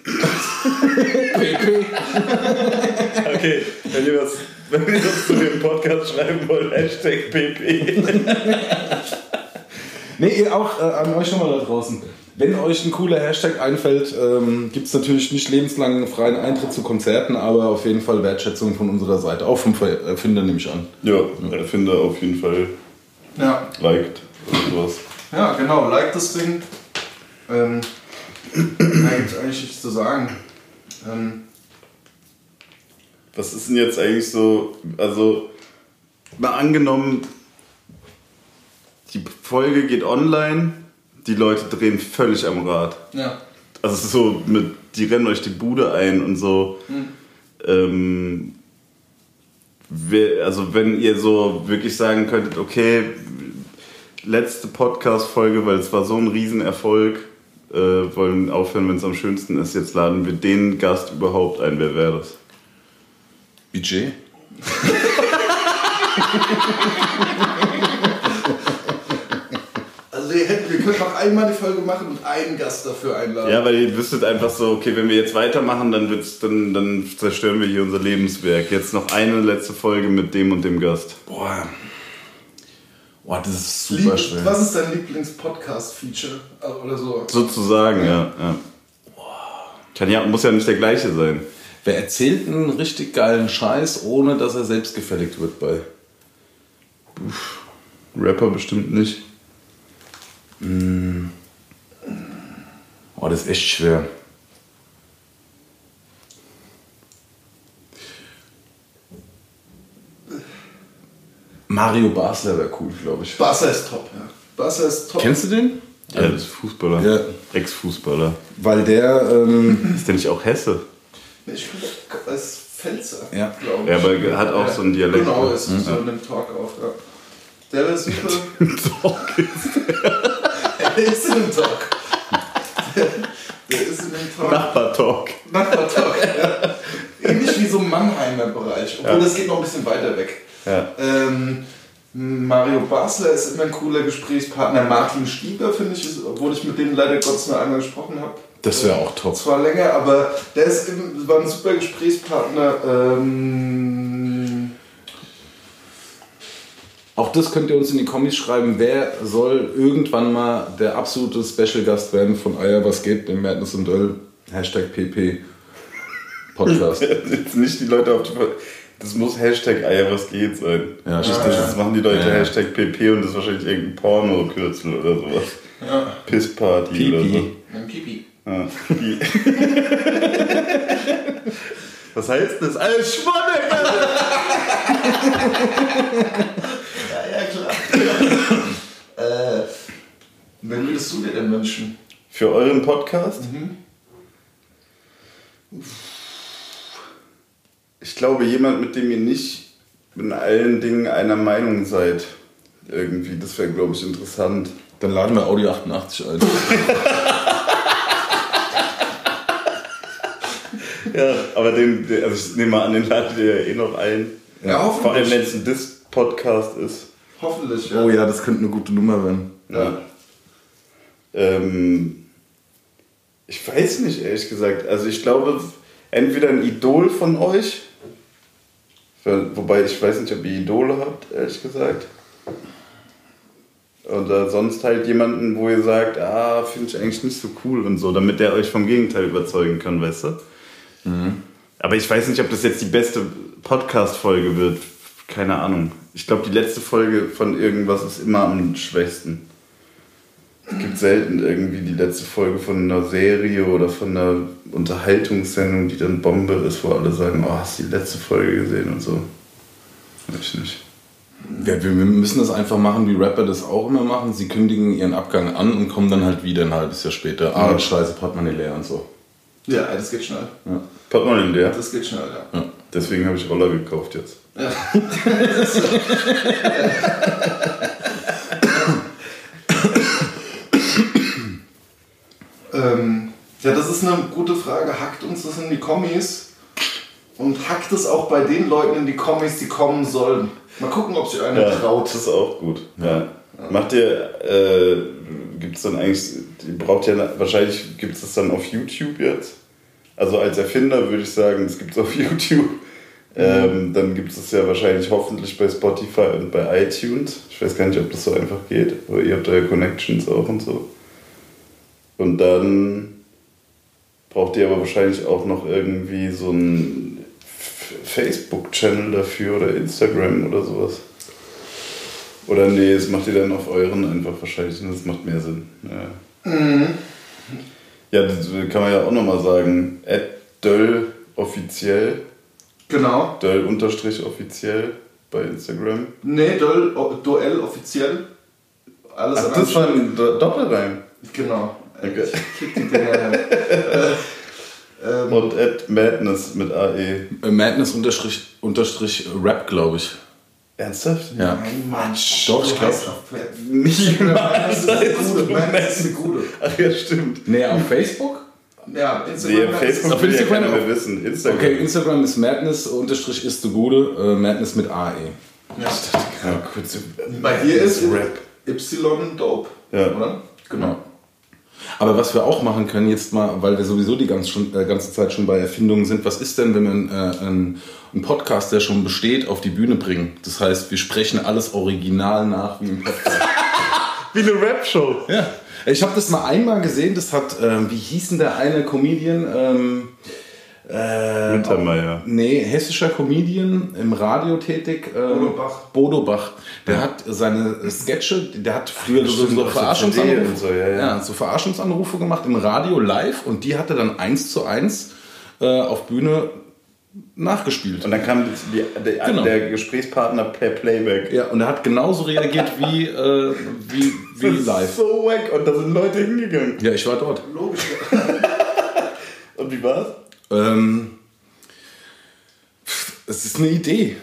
PP. Okay, wenn ihr was, wenn ihr was zu dem Podcast schreiben wollt, Hashtag PP. Nee, ihr auch äh, an euch nochmal da draußen. Wenn euch ein cooler Hashtag einfällt, ähm, gibt es natürlich nicht lebenslangen freien Eintritt zu Konzerten, aber auf jeden Fall Wertschätzung von unserer Seite. Auch vom Erfinder nehme ich an. Ja, Erfinder auf jeden Fall Ja. liked oder sowas. Ja, genau, like das Ding. Ähm, da gibt eigentlich nichts zu sagen. Ähm, Was ist denn jetzt eigentlich so, also mal angenommen, die Folge geht online, die Leute drehen völlig am Rad. ja. Also es ist so mit, die rennen euch die Bude ein und so. Ähm, wer- also wenn ihr so wirklich sagen könntet, okay, letzte Podcast-Folge, weil es war so ein Riesenerfolg, äh, wollen aufhören, wenn es am schönsten ist, jetzt laden wir den Gast überhaupt ein. Wer wäre das? Budget? Wir, hätten, wir können noch einmal die Folge machen und einen Gast dafür einladen. Ja, weil ihr wüsstet einfach so, okay, wenn wir jetzt weitermachen, dann, wird's, dann, dann zerstören wir hier unser Lebenswerk. Jetzt noch eine letzte Folge mit dem und dem Gast. Boah. Boah, das ist super Lieb- schwer. Was ist dein Lieblings-Podcast-Feature oder so? Sozusagen, ja. ja. Kann ja, muss ja nicht der gleiche sein. Wer erzählt einen richtig geilen Scheiß, ohne dass er selbst gefälligt wird bei? Rapper bestimmt nicht. Oh, das ist echt schwer. Mario Basler wäre cool, glaube ich. Basser ist top, ja. Basser ist top. Kennst du den? Ja, das ist Fußballer. Ja. Ex-Fußballer. Weil der, ähm, Ist der nicht auch Hesse? Ich glaube, ist Pfälzer, Ja. glaube ich. Ja, aber er hat auch so einen Dialekt. Genau, ist Mhm. so in dem Talk auf, ja. Der ist super. Talk er ist in dem Talk. Der, der ist in dem Talk. Nachbar-Talk. Nachbar-Talk, ja. Ähnlich wie so im Mannheimer Bereich. Obwohl, Ja. das geht noch ein bisschen weiter weg. Ja. Ähm, Mario Basler ist immer ein cooler Gesprächspartner. Martin Stieber, finde ich, ist, obwohl ich mit dem leider Gottes nur einmal gesprochen habe. das wäre auch top. Zwar länger, aber der ist, im- war ein super Gesprächspartner. Ähm, Auch das könnt ihr uns in die Kommis schreiben. Wer soll irgendwann mal der absolute Special Gast werden von Eier, was geht, dem Madness und Döll? Hashtag PP Podcast. Jetzt nicht die Leute auf die. Das muss Hashtag Eier, was geht sein. Ja, stimmt. Das machen die Leute Ja. Hashtag PP und das ist wahrscheinlich irgendein Porno-Kürzel oder sowas. ja, Pissparty oder so. Pipi. ein Pipi. Ja. Die- Was heißt das? Alles Schwanne! Ja, ja, klar. äh, wen würdest du dir denn wünschen? Für euren Podcast? Ich glaube, jemand, mit dem ihr nicht in allen Dingen einer Meinung seid. Irgendwie, das wäre, glaube ich, interessant. Dann laden wir Audi 88 ein. Ja, aber den, also ich nehme mal an, den ladet ihr ja eh noch ein. Ja, hoffentlich. Vor allem, wenn es ein Dis-Podcast ist. Hoffentlich, ja. Oh ja, das könnte eine gute Nummer werden. Ja. Ähm, ich weiß nicht, ehrlich gesagt. Also ich glaube, entweder ein Idol von euch, wobei ich weiß nicht, ob ihr Idole habt, ehrlich gesagt. Oder sonst halt jemanden, wo ihr sagt, ah, finde ich eigentlich nicht so cool und so, damit der euch vom Gegenteil überzeugen kann, weißt du? Aber ich weiß nicht, ob das jetzt die beste Podcast-Folge wird. Keine Ahnung. Ich glaube, die letzte Folge von irgendwas ist immer am schwächsten. Es gibt selten irgendwie die letzte Folge von einer Serie oder von einer Unterhaltungssendung, die dann Bombe ist, wo alle sagen, oh, hast du die letzte Folge gesehen und so. Weiß ich nicht. Ja, wir müssen das einfach machen, wie Rapper das auch immer machen. Sie kündigen ihren Abgang an und kommen dann halt wieder ein halbes Jahr später. Ah, Ja. scheiße, Portemonnaie leer und so. Ja, das geht schnell. Portemonnaie leer. Das geht schnell, ja. Deswegen habe ich Roller gekauft jetzt. ja. ähm, ja, das ist eine gute Frage. Hackt uns das in die Kommis? Und hackt es auch bei den Leuten in die Kommis, die kommen sollen? Mal gucken, ob sich einer Ja, traut. das ist auch gut. Ja. Macht ihr, äh, gibt es dann eigentlich, braucht ja, wahrscheinlich gibt es das dann auf YouTube jetzt. Also als Erfinder würde ich sagen, es gibt es auf YouTube. Ähm, dann gibt es ja wahrscheinlich hoffentlich bei Spotify und bei iTunes. Ich weiß gar nicht, ob das so einfach geht, aber ihr habt da ja Connections auch und so. Und dann braucht ihr aber wahrscheinlich auch noch irgendwie so einen Facebook-Channel dafür oder Instagram oder sowas. Oder nee, das macht ihr dann auf euren einfach wahrscheinlich, das macht mehr Sinn. Ja, mhm. ja das kann man ja auch nochmal sagen. Döll offiziell. Genau. Döll unterstrich offiziell bei Instagram. Nee, Döll, Duell offiziell. Alles Ach, das war ein Doppelreim. Genau. Okay. Kick die Dinger äh, ähm, Und at Madness mit AE. Äh, Madness unterstrich, unterstrich Rap, glaube ich. Ernsthaft? Ja. Nein, Mann. Doch, ich glaube. Nicht mal. Das ist eine gute. Das ist eine gute. Ach ja, stimmt. Nee, auf Facebook? Ja, Instagram. Nee, Facebook auf Instagram ja wissen. Instagram. Okay, Instagram ist Madness unterstrich ist the Gude, äh, Madness mit AE. Ja. Ich dachte gerade kurz. Bei dir ist Rap. Y Dope. Ja. Oder? Genau. Aber was wir auch machen können jetzt mal, weil wir sowieso die ganze, schon, äh, ganze Zeit schon bei Erfindungen sind, was ist denn, wenn wir äh, einen, einen Podcast, der schon besteht, auf die Bühne bringen? Das heißt, wir sprechen alles original nach wie im Podcast. wie eine Rap-Show. Ja. Ich habe das mal einmal gesehen, das hat, ähm, wie hieß denn der eine Comedian? Ähm, äh, Wintermeier. Nee, hessischer Comedian, im Radio tätig. Äh, Bodo Bach. Bodo Bach. Der ja. hat seine Sketche, der hat früher so, so, Verarschungsanrufe, so, ja, ja. ja, so Verarschungsanrufe gemacht im Radio live und die hat er dann eins zu eins äh, auf Bühne nachgespielt. Und dann kam die, der, genau. der, Gesprächspartner per Playback. Ja, und er hat genauso reagiert wie, äh, wie, wie live. So wack und da sind Leute hingegangen. Ja, ich war dort. Logisch. und wie war's? Ähm, es ist eine Idee.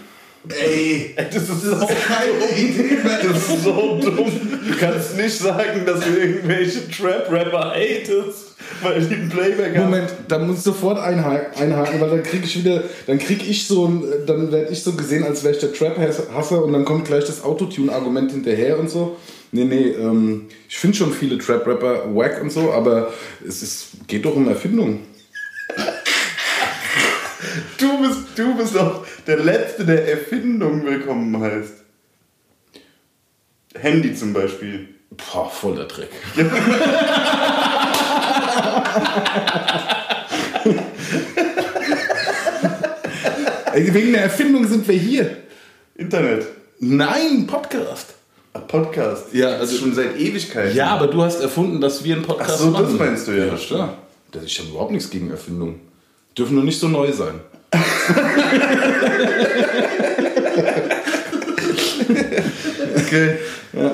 Ey, das ist so keine Idee, Das ist so dumm. Du kannst nicht sagen, dass du irgendwelche Trap-Rapper hatest, weil die einen Playback haben. Moment, da muss ich sofort einhaken, einhaken weil dann krieg ich wieder, dann krieg ich so, dann werde ich so gesehen, als wäre ich der Trap-Hasser und dann kommt gleich das Autotune-Argument hinterher und so. Nee, nee, ähm, ich finde schon viele Trap-Rapper wack und so, aber es ist, geht doch um Erfindung. Du bist, du bist doch der Letzte, der Erfindung willkommen heißt. Handy zum Beispiel. Boah, voller Dreck. Wegen der Erfindung sind wir hier. Internet. Nein, Podcast. Podcast? Ja, also schon seit Ewigkeiten. Ja, aber du hast erfunden, dass wir einen Podcast Ach so, machen. das meinst du ja. Ja, klar. Ich habe überhaupt nichts gegen Erfindungen. Dürfen nur nicht so neu sein. Okay. Ja.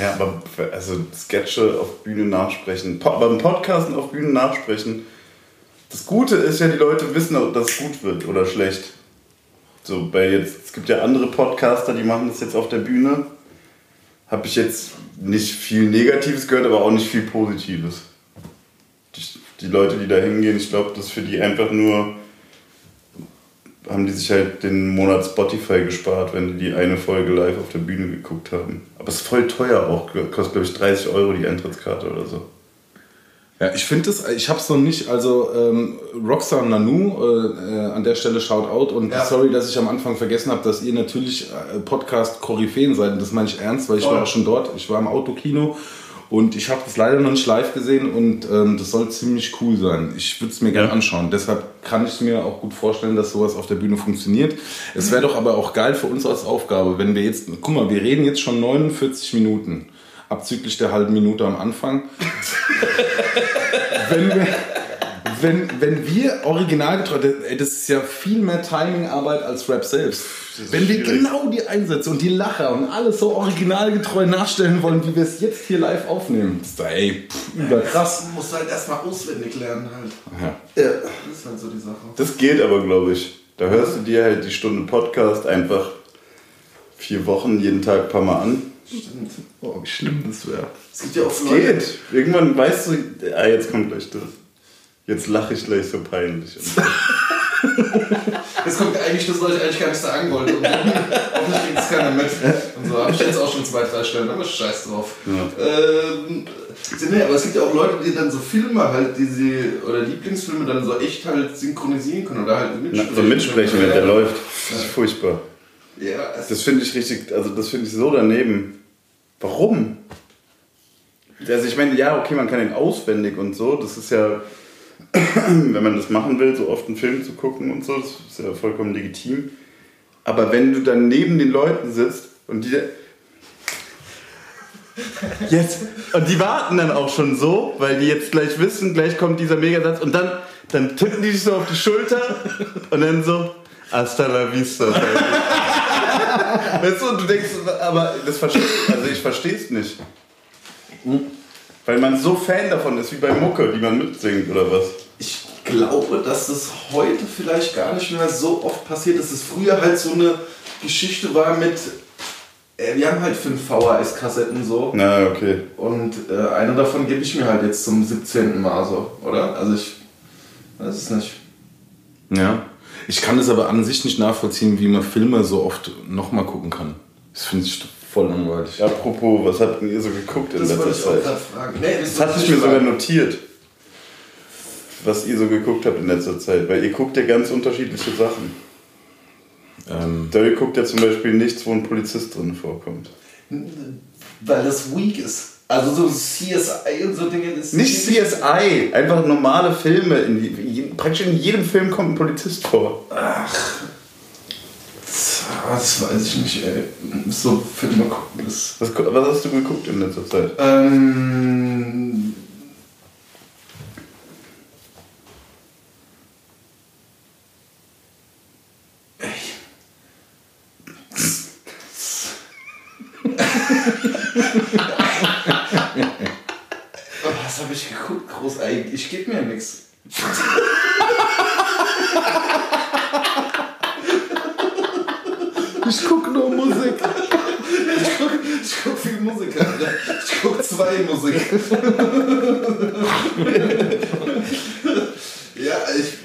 ja, aber also Sketche auf Bühne nachsprechen, beim Podcasten auf Bühne nachsprechen. Das Gute ist ja, die Leute wissen, ob das gut wird oder schlecht. So, bei jetzt, es gibt ja andere Podcaster, die machen das jetzt auf der Bühne. Habe ich jetzt nicht viel Negatives gehört, aber auch nicht viel Positives. Die Leute, die da hingehen, ich glaube, das ist für die einfach nur haben die sich halt den Monat Spotify gespart, wenn die die eine Folge live auf der Bühne geguckt haben. Aber es ist voll teuer auch, kostet glaube ich 30 Euro die Eintrittskarte oder so. Ja, ich finde es, ich habe es noch nicht, also ähm, Rockstar Nanu, äh, äh, an der Stelle Shoutout und ja. sorry, dass ich am Anfang vergessen habe, dass ihr natürlich äh, Podcast-Koryphäen seid und das meine ich ernst, weil ich oh. war auch schon dort, ich war im Autokino und ich habe das leider noch nicht live gesehen und ähm, das soll ziemlich cool sein. Ich würde es mir gerne anschauen. Deshalb kann ich mir auch gut vorstellen, dass sowas auf der Bühne funktioniert. Es wäre doch aber auch geil für uns als Aufgabe, wenn wir jetzt, guck mal, wir reden jetzt schon 49 Minuten, abzüglich der halben Minute am Anfang. wenn wir wenn, wenn wir originalgetreu, das ist ja viel mehr Timingarbeit als Rap selbst. Wenn wir genau die Einsätze und die Lacher und alles so originalgetreu nachstellen wollen, wie wir es jetzt hier live aufnehmen, das ist da, ey, pff, überkrass. Ja, musst du halt erstmal auswendig lernen halt. Ja. ja. Das ist halt so die Sache. Das geht aber, glaube ich. Da hörst du dir halt die Stunde Podcast einfach vier Wochen jeden Tag ein paar Mal an. Stimmt. Oh, wie schlimm das wäre. Es gibt ja auch Es geht. Irgendwann weißt du, ah, jetzt kommt gleich das. Jetzt lache ich gleich so peinlich. es kommt, eigentlich das, was ich eigentlich gar nicht sagen wollte. Und hoffentlich kriegt es keiner mit. Und so habe ich jetzt auch schon zwei, drei Stellen, aber scheiß drauf. Ja. Ähm, nee, aber es gibt ja auch Leute, die dann so Filme halt, die sie, oder Lieblingsfilme dann so echt halt synchronisieren können oder halt Na, mitsprechen. so mitsprechen, wenn der läuft. Das ist furchtbar. Ja, Das finde ich richtig, also das finde ich so daneben. Warum? Also ich meine, ja, okay, man kann ihn auswendig und so, das ist ja, wenn man das machen will, so oft einen Film zu gucken und so, das ist ja vollkommen legitim. Aber wenn du dann neben den Leuten sitzt und die jetzt und die warten dann auch schon so, weil die jetzt gleich wissen, gleich kommt dieser Megasatz und dann dann tippen die dich so auf die Schulter und dann so Hasta la vista. Weißt du, und du denkst, aber das versteh, also ich verstehe es nicht. Weil man so Fan davon ist, wie bei Mucke, die man mitsingt oder was. Ich glaube, dass das heute vielleicht gar nicht mehr so oft passiert, dass es früher halt so eine Geschichte war mit, äh, wir haben halt fünf VHS-Kassetten so Na, okay. und äh, eine davon gebe ich mir halt jetzt zum 17. Mal so, oder? Also ich weiß es nicht. Ja. Ich kann es aber an sich nicht nachvollziehen, wie man Filme so oft nochmal gucken kann. Das finde ich voll langweilig. Apropos, was habt ihr so geguckt in Das letzter ich Zeit? fragen. Nee, Das hatte ich mir sogar notiert, was ihr so geguckt habt in letzter Zeit. Weil ihr guckt ja ganz unterschiedliche Sachen. Ähm, Daryl guckt ja zum Beispiel nichts, wo ein Polizist drin vorkommt. Weil das weak ist. Also so CSI und so Dinge ist Nicht CSI, einfach normale Filme. In die, praktisch in jedem Film kommt ein Polizist vor. Das weiß ich nicht, ey. So Filme gucken ist. Was, was hast du geguckt in letzter Zeit? Ähm. Ey. Oh, Was habe ich geguckt? Groß eigentlich. Ich gebe mir nichts. ich gucke nur Musik. Ich guck, ich guck viel Musik, Alter. Ich guck zwei Musik. ja, ich.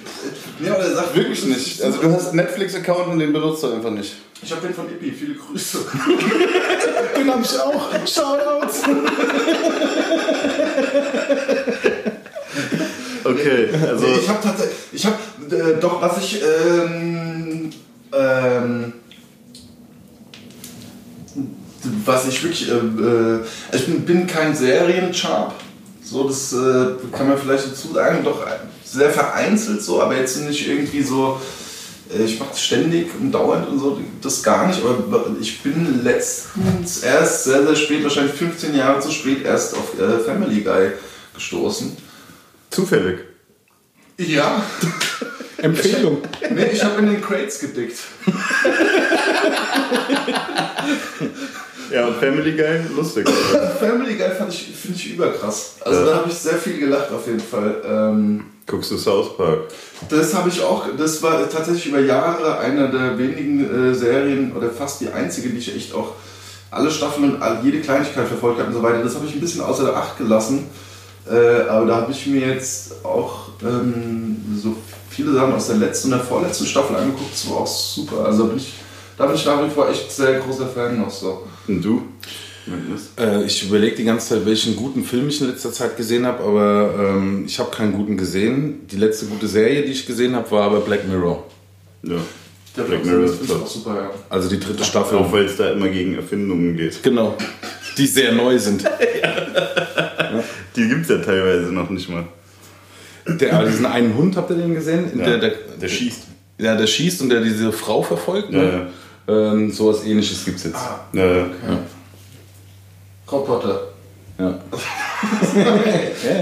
Ja, aber der sagt Wirklich nicht. Also du Netflix-Account und den benutzt du einfach nicht. Ich hab den von Ippi, viele Grüße. Den hab ich auch. Shoutouts. Okay, also ich habe tatsächlich, ich habe äh, doch, was ich, ähm, ähm, was ich wirklich, äh, äh, ich bin, bin kein Seriencharp, so das äh, kann man vielleicht dazu sagen, doch sehr vereinzelt so, aber jetzt nicht irgendwie so, äh, ich mache das ständig und dauernd und so, das gar nicht, aber ich bin letztens erst sehr, sehr spät, wahrscheinlich 15 Jahre zu spät, erst auf äh, Family Guy gestoßen. zufällig. Ja. Empfehlung. Nee, ich habe in den Crates gedickt. Ja, und Family Guy, lustig. Family Guy fand ich, finde ich überkrass. Also Ja. da habe ich sehr viel gelacht auf jeden Fall. Ähm, Guckst du South Park? das habe ich auch, das war tatsächlich über Jahre eine der wenigen äh, Serien oder fast die einzige, die ich echt auch alle Staffeln und all, jede Kleinigkeit verfolgt habe und so weiter. Das habe ich ein bisschen außer der Acht gelassen. Äh, aber da habe ich mir jetzt auch ähm, so viele Sachen aus der letzten und der vorletzten Staffel angeguckt. Das war auch super. Also bin ich, da bin ich nach wie vor echt sehr großer Fan noch so. Und du? Äh, ich überlege die ganze Zeit, welchen guten Film ich in letzter Zeit gesehen habe, aber ähm, ich habe keinen guten gesehen. Die letzte gute Serie, die ich gesehen habe, war aber Black Mirror. Ja. Der Black Mirror ist auch super, ja. Also die dritte Staffel. Auch weil es da immer gegen Erfindungen geht. Genau. Die sehr neu sind. Die gibt es ja teilweise noch nicht mal. Der, aber diesen einen Hund, habt ihr den gesehen? Ja, der, der, der schießt. Ja, der schießt und der diese Frau verfolgt. Ja, Ne? Ähm, sowas ähnliches gibt es jetzt. Ah, Ja, ja. Roboter. Ja.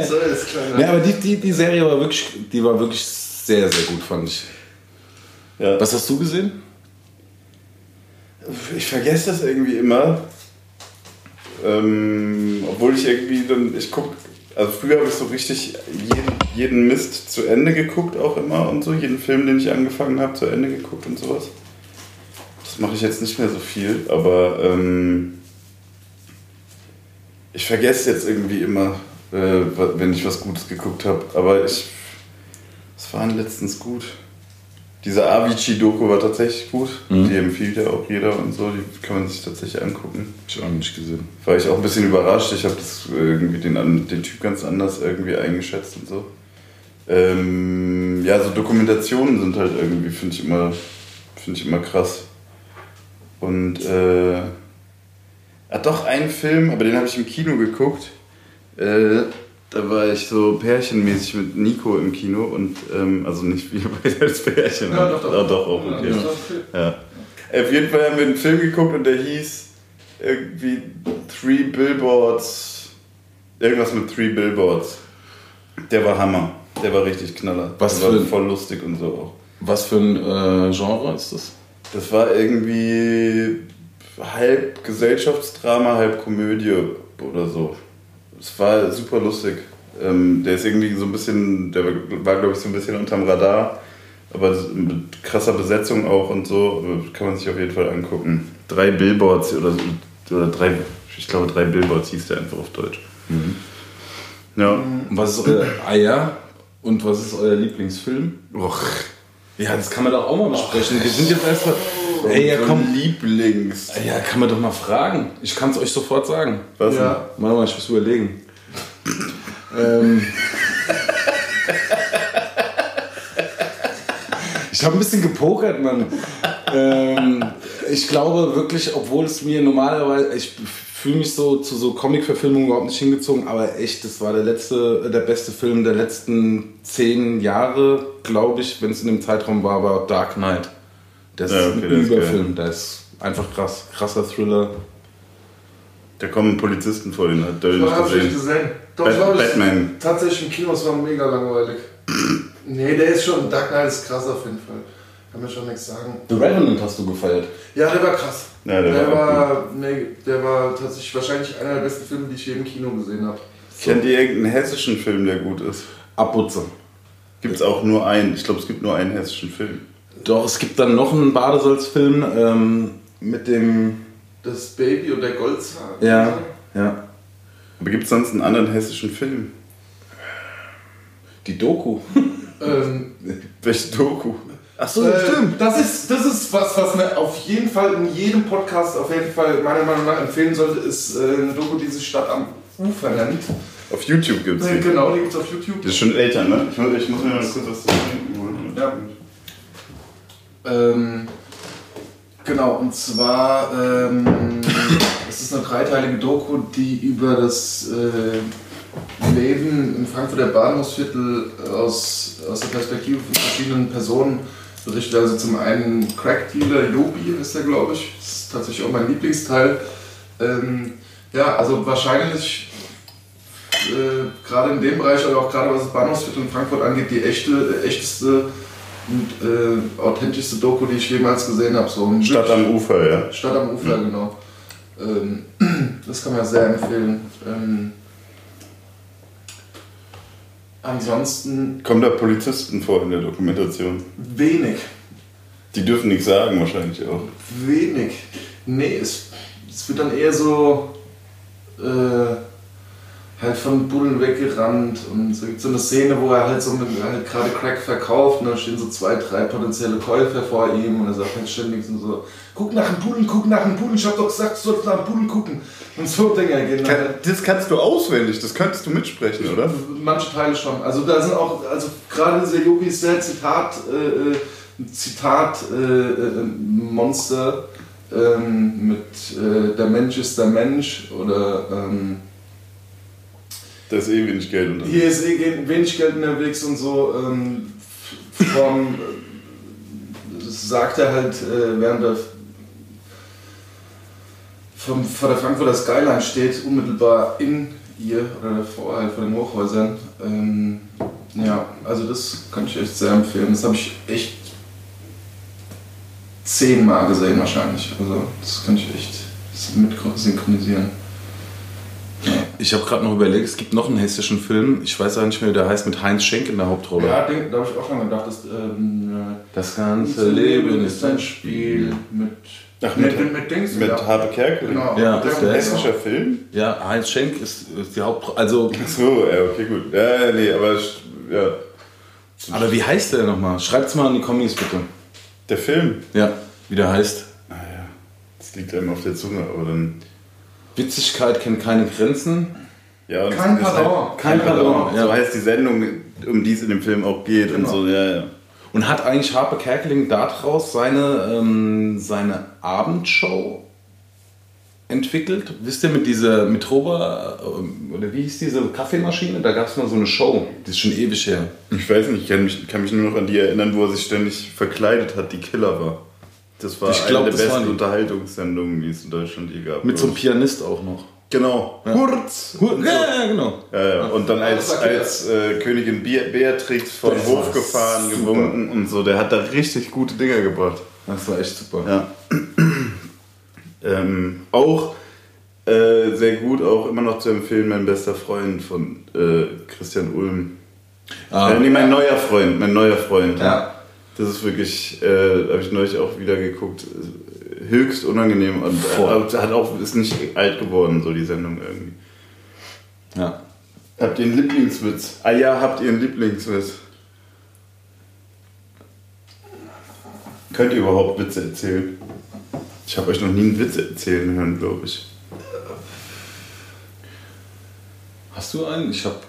So, ist klar. ja, aber die, die, die Serie war wirklich, die war wirklich sehr, sehr gut, fand ich. ja. Was hast du gesehen? Ich vergesse das irgendwie immer. Ähm, obwohl ich irgendwie dann, ich guck, also früher habe ich so richtig jeden, jeden Mist zu Ende geguckt auch immer und so, jeden Film, den ich angefangen habe, zu Ende geguckt und sowas. Das mache ich jetzt nicht mehr so viel, aber ähm, ich vergesse jetzt irgendwie immer, äh, wenn ich was Gutes geguckt habe. Aber ich, was war denn letztens gut? Diese Avicii-Doku war tatsächlich gut. Die empfiehlt ja auch jeder und so. Die kann man sich tatsächlich angucken. Ich auch nicht gesehen. War ich auch ein bisschen überrascht. Ich habe das irgendwie den, den Typ ganz anders irgendwie eingeschätzt und so. Ähm, ja, so Dokumentationen sind halt irgendwie, finde ich immer, finde ich immer krass. Und äh, hat doch einen Film, aber den habe ich im Kino geguckt. Äh, da war ich so pärchenmäßig mit Nico im Kino und ähm, also nicht wir beide als Pärchen. Ja, doch, doch. Ah, doch auch, okay. Ja. Auf jeden Fall haben wir einen Film geguckt und der hieß irgendwie Three Billboards. Irgendwas mit Three Billboards. Der war Hammer. Der war richtig knaller. Was der war für- voll lustig und so auch. Was für ein äh, Genre ist das? Das war irgendwie halb Gesellschaftsdrama, halb Komödie oder so. Es war super lustig. Ähm, der ist irgendwie so ein bisschen, der war, glaube ich so ein bisschen unterm Radar, aber mit krasser Besetzung auch und so, kann man sich auf jeden Fall angucken. Drei Billboards oder oder drei, ich glaube drei Billboards hieß der einfach auf Deutsch. Ja. Und was ist euer Eier und was ist euer Lieblingsfilm? Och. Ja, das kann man doch auch mal besprechen. Wir sind jetzt erstmal. Ey, ja, komm. Lieblings. Ja, kann man doch mal fragen. Ich kann es euch sofort sagen. Was? Ja. Warte mal, ich muss überlegen. ähm. Ich habe ein bisschen gepokert, Mann. Ähm, ich glaube wirklich, obwohl es mir normalerweise, ich fühle mich so zu so Comic-Verfilmungen überhaupt nicht hingezogen, aber echt, das war der letzte, der beste Film der letzten zehn Jahre, glaube ich, wenn es in dem Zeitraum war, war Dark Knight. Das Ja, ist okay, ein der ist geil. Überfilm, der ist einfach krass, krasser Thriller. Da kommen Polizisten vor, den hat ich nicht gesehen. gesehen. Doch, Bat- ich glaube, Batman. tatsächlich im Kino, es war mega langweilig. nee, der ist schon, Dark Knight ist krass auf jeden Fall. Kann mir schon nichts sagen. The Revenant hast du gefeiert. Ja, der war krass. Ja, der der, war war, nee, der war tatsächlich wahrscheinlich einer der besten Filme, die ich je im Kino gesehen habe. Kennt ihr irgendeinen hessischen Film, der gut ist? Abputze. Gibt es auch nur einen? Ich glaube, es gibt nur einen hessischen Film. Doch, es gibt dann noch einen Badesalzfilm ähm, mit dem. Das Baby und der Goldzahn. Ja, ja. Aber gibt es sonst einen anderen hessischen Film? Die Doku. Ähm, Welche Doku? Achso, äh, Das ist, das ist was, was man auf jeden Fall in jedem Podcast auf jeden Fall meiner Meinung nach empfehlen sollte, ist äh, eine Doku, die sich Stadt am Ufer nennt. Auf YouTube gibt es Äh, die. genau, die gibt es auf YouTube. Das ist schon älter, ne? Ich muss, ich muss mir mal kurz was zu trinken holen. Ja. Ähm, genau, und zwar ähm, es ist eine dreiteilige Doku, die über das äh, Leben im Frankfurter Bahnhofsviertel aus, aus der Perspektive von verschiedenen Personen berichtet. Also zum einen Crack-Dealer Jobi ist er, glaube ich. Das ist tatsächlich auch mein Lieblingsteil. Ähm, ja, also wahrscheinlich äh, gerade in dem Bereich, aber auch gerade was das Bahnhofsviertel in Frankfurt angeht, die echte, äh, echteste und äh, authentischste Doku, die ich jemals gesehen habe. So Stadt am Ufer, ja. Stadt am Ufer, genau. Ähm, das kann man sehr empfehlen. Ähm, ansonsten Kommen da Polizisten vor in der Dokumentation? wenig. Die dürfen nichts sagen, wahrscheinlich auch. Wenig. Nee, es, es wird dann eher so äh, halt von Buddeln weggerannt und so gibt so eine Szene, wo er halt so mit, halt gerade Crack verkauft und dann stehen so zwei, drei potenzielle Käufer vor ihm und er sagt halt ständig so, guck nach dem Pudel, guck nach dem Pudel, ich hab doch gesagt, du sollst nach dem Pudel gucken. Und so Dinger gehen dann halt. Das kannst du auswendig, das könntest du mitsprechen, oder? Manche Teile schon. Also da sind auch, also gerade dieser Yogi ist sehr Zitat, äh, äh, Zitat äh, äh, Monster ähm, mit äh, der Mensch ist der Mensch oder ähm, Da ist eh wenig Geld unter. hier ist eh wenig Geld unterwegs und so. Ähm, vom, das sagt er halt äh, während er vom, vor der Frankfurter Skyline steht, unmittelbar in ihr oder davor halt vor den Hochhäusern. Ähm, ja, also das kann ich echt sehr empfehlen. Das habe ich echt zehnmal gesehen wahrscheinlich. Also das kann ich echt mit synchronisieren. Ich habe gerade noch überlegt, es gibt noch einen hessischen Film, ich weiß auch nicht mehr, wie der heißt, mit Heinz Schenk in der Hauptrolle. Ja, den- da habe ich auch schon gedacht, dass ähm, Das ganze Leben ist ein Spiel. mit, Ach, mit, mit- mit, Dings. Mit ja. Harpe Kerkeling. Genau. Ja, mit ist dem- der Hessischer Film? Ja, Heinz Schenk ist, ist die Hauptrolle. Also, Ach so, ja, okay, gut. Ja, ja, nee, aber ich- ja. Aber wie heißt der nochmal? Schreibt's mal in die Kommis bitte. Der Film. Ja, wie der heißt. Naja, das liegt einem auf der Zunge, aber dann. Witzigkeit kennt keine Grenzen. Ja, und Kein Pardon. Halt, Kein Pardon, ja. So heißt die Sendung, um die es in dem Film auch geht und Genau. so, ja, ja. Und hat eigentlich Harpe Kerkeling daraus seine, ähm, seine Abendshow entwickelt? Wisst ihr, mit dieser Mitroba, ähm, oder wie hieß diese Kaffeemaschine? Da gab es mal so eine Show, die ist schon ewig her. Ich weiß nicht, ich kann mich, kann mich nur noch an die erinnern, wo er sich ständig verkleidet hat, die Killer war. Das war Ich glaub, eine der besten. Unterhaltungssendungen, die es in Deutschland je gab. Mit so einem Pianist auch noch. Genau. Hurz! Ja, ja, genau. Ja, ja. Und dann als, als äh, Königin Be Beatrix vom Das Hof gefahren, super. gewunken und so. Der hat da richtig gute Dinger gebracht. Das war echt super. Ja. ähm, auch äh, sehr gut, auch immer noch zu empfehlen, mein bester Freund von äh, Christian Ulm. Ah, äh, nee, mein neuer Freund, mein neuer Freund. Ja. Das ist wirklich, äh, habe ich neulich auch wieder geguckt, höchst unangenehm und äh, hat auch, ist nicht alt geworden, so die Sendung irgendwie. ja. Habt ihr einen Lieblingswitz? Ah ja, habt ihr einen Lieblingswitz? Könnt ihr überhaupt Witze erzählen? Ich habe euch noch nie einen Witz erzählen hören, glaube ich. Hast du einen? Ich habe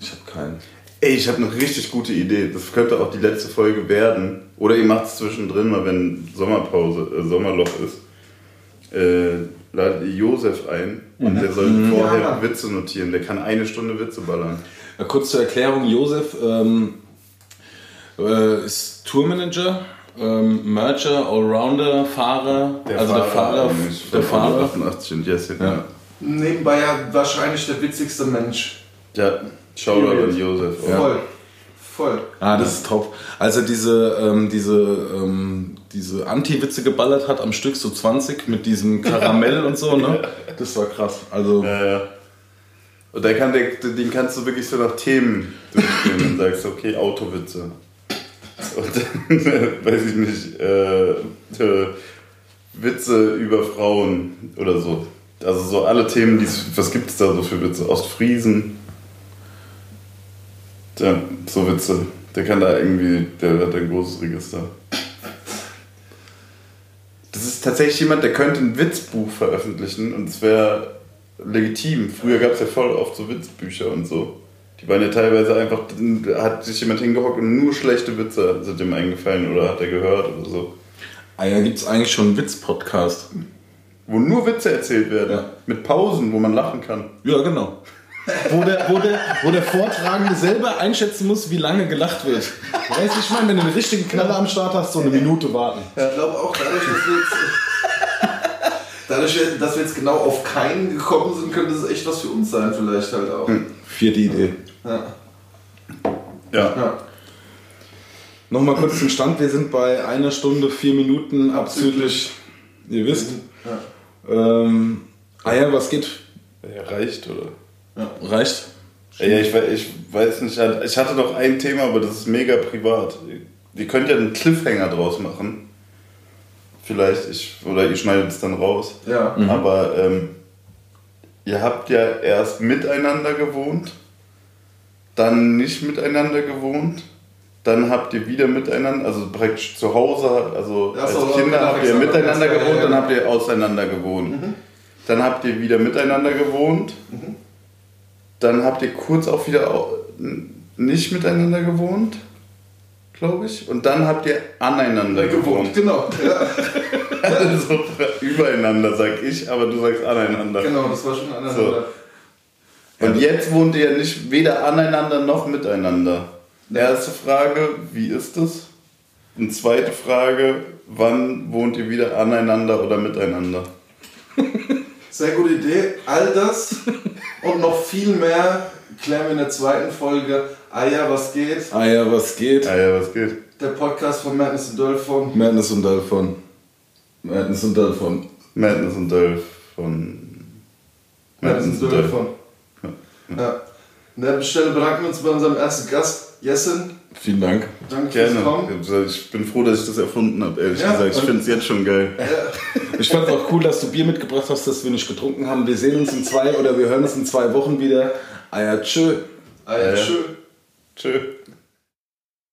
ich hab keinen. Ey, ich habe eine richtig gute Idee. Das könnte auch die letzte Folge werden. Oder ihr macht es zwischendrin mal, wenn Sommerpause, äh, Sommerloch ist. Äh, ladet ihr Josef ein und der soll vorher Ja. Witze notieren. Der kann eine Stunde Witze ballern. Ja, kurz zur Erklärung, Josef ähm, äh, ist Tourmanager, ähm, Merger, Allrounder, Fahrer, also der Fahrer, der von Fahrer. 88 und. Ja. Ja. Nebenbei ja wahrscheinlich der witzigste Mensch. ja, Shoutout an Josef. Voll. Voll. Ah, das ist top. Als er diese, ähm, diese, ähm, diese Anti-Witze geballert hat am Stück, so 20 mit diesem Karamell und so, ne? Das war krass. Also, Ja, ja. Und der kann, der, den kannst du wirklich so nach Themen durchgehen und sagst, okay, Autowitze. Und dann, weiß ich nicht, äh, äh, Witze über Frauen oder so. Also so alle Themen, die was gibt es da so für Witze? Ostfriesen. Ja, so Witze. Der kann da irgendwie, der hat ein großes Register. Das ist tatsächlich jemand, der könnte ein Witzbuch veröffentlichen und es wäre legitim. Früher gab es ja voll oft so Witzbücher und so. Die waren ja teilweise einfach, hat sich jemand hingehockt und nur schlechte Witze sind ihm eingefallen oder hat er gehört oder so. ah ja, gibt es eigentlich schon einen Witz-Podcast? Wo nur Witze erzählt werden. Ja. Mit Pausen, wo man lachen kann. Ja, genau. Wo der, wo, der, wo der Vortragende selber einschätzen muss, wie lange gelacht wird. Weißt du, ich meine, wenn du einen richtigen Knaller am Start hast, so eine Minute warten. Ich glaube auch dadurch, dass wir jetzt, dadurch, dass wir jetzt genau auf keinen gekommen sind, könnte es echt was für uns sein, vielleicht halt auch. Vierte Idee. Ja. Ja. Ja. Nochmal kurz zum Stand. Wir sind bei einer Stunde, vier Minuten abzüglich. Ihr wisst. Ja. Ähm, ah ja, was geht? ja reicht, oder? Reicht? Ja, ich, ich weiß nicht, ich hatte noch ein Thema, aber das ist mega privat. Ihr könnt ja einen Cliffhanger draus machen. Vielleicht, ich, oder ihr schneidet es dann raus. Ja. Aber ähm, ihr habt ja erst miteinander gewohnt, dann nicht miteinander gewohnt, dann habt ihr wieder miteinander, also praktisch zu Hause, also Ach als so, Kinder habt ihr miteinander Ja, ja, gewohnt, ja. dann habt ihr auseinander gewohnt. Dann habt ihr wieder miteinander gewohnt, dann habt ihr kurz auch wieder nicht miteinander gewohnt, glaube ich, und dann habt ihr aneinander gewohnt. Gewohnt, genau. Ja, Also übereinander, sag ich, aber du sagst aneinander. genau, das war schon aneinander. Und jetzt wohnt ihr nicht weder aneinander noch miteinander. Erste Frage, wie ist es? Und zweite Frage, wann wohnt ihr wieder aneinander oder miteinander? Sehr gute Idee. All das und noch viel mehr klären wir in der zweiten Folge. Ah ja, was geht? Ah ja, was geht? Ah ja, was geht? Der Podcast von Madness und Dolph von. Madness und Dalphon. Madness und Dalphon. Madness und Dolph von... Madness und Dolph von. Ja. An der Stelle bedanken wir uns bei unserem ersten Gast, Jessen. Vielen Dank. Danke fürs Gerne. Kommen. Ich bin froh, dass ich das erfunden habe, ehrlich Ja, gesagt. Ich finde es jetzt schon geil. Ich fand es auch cool, dass du Bier mitgebracht hast, das wir nicht getrunken haben. Wir sehen uns in zwei oder wir hören uns in zwei Wochen wieder. Ja, tschö. Ja, Ja. schön. Tschö.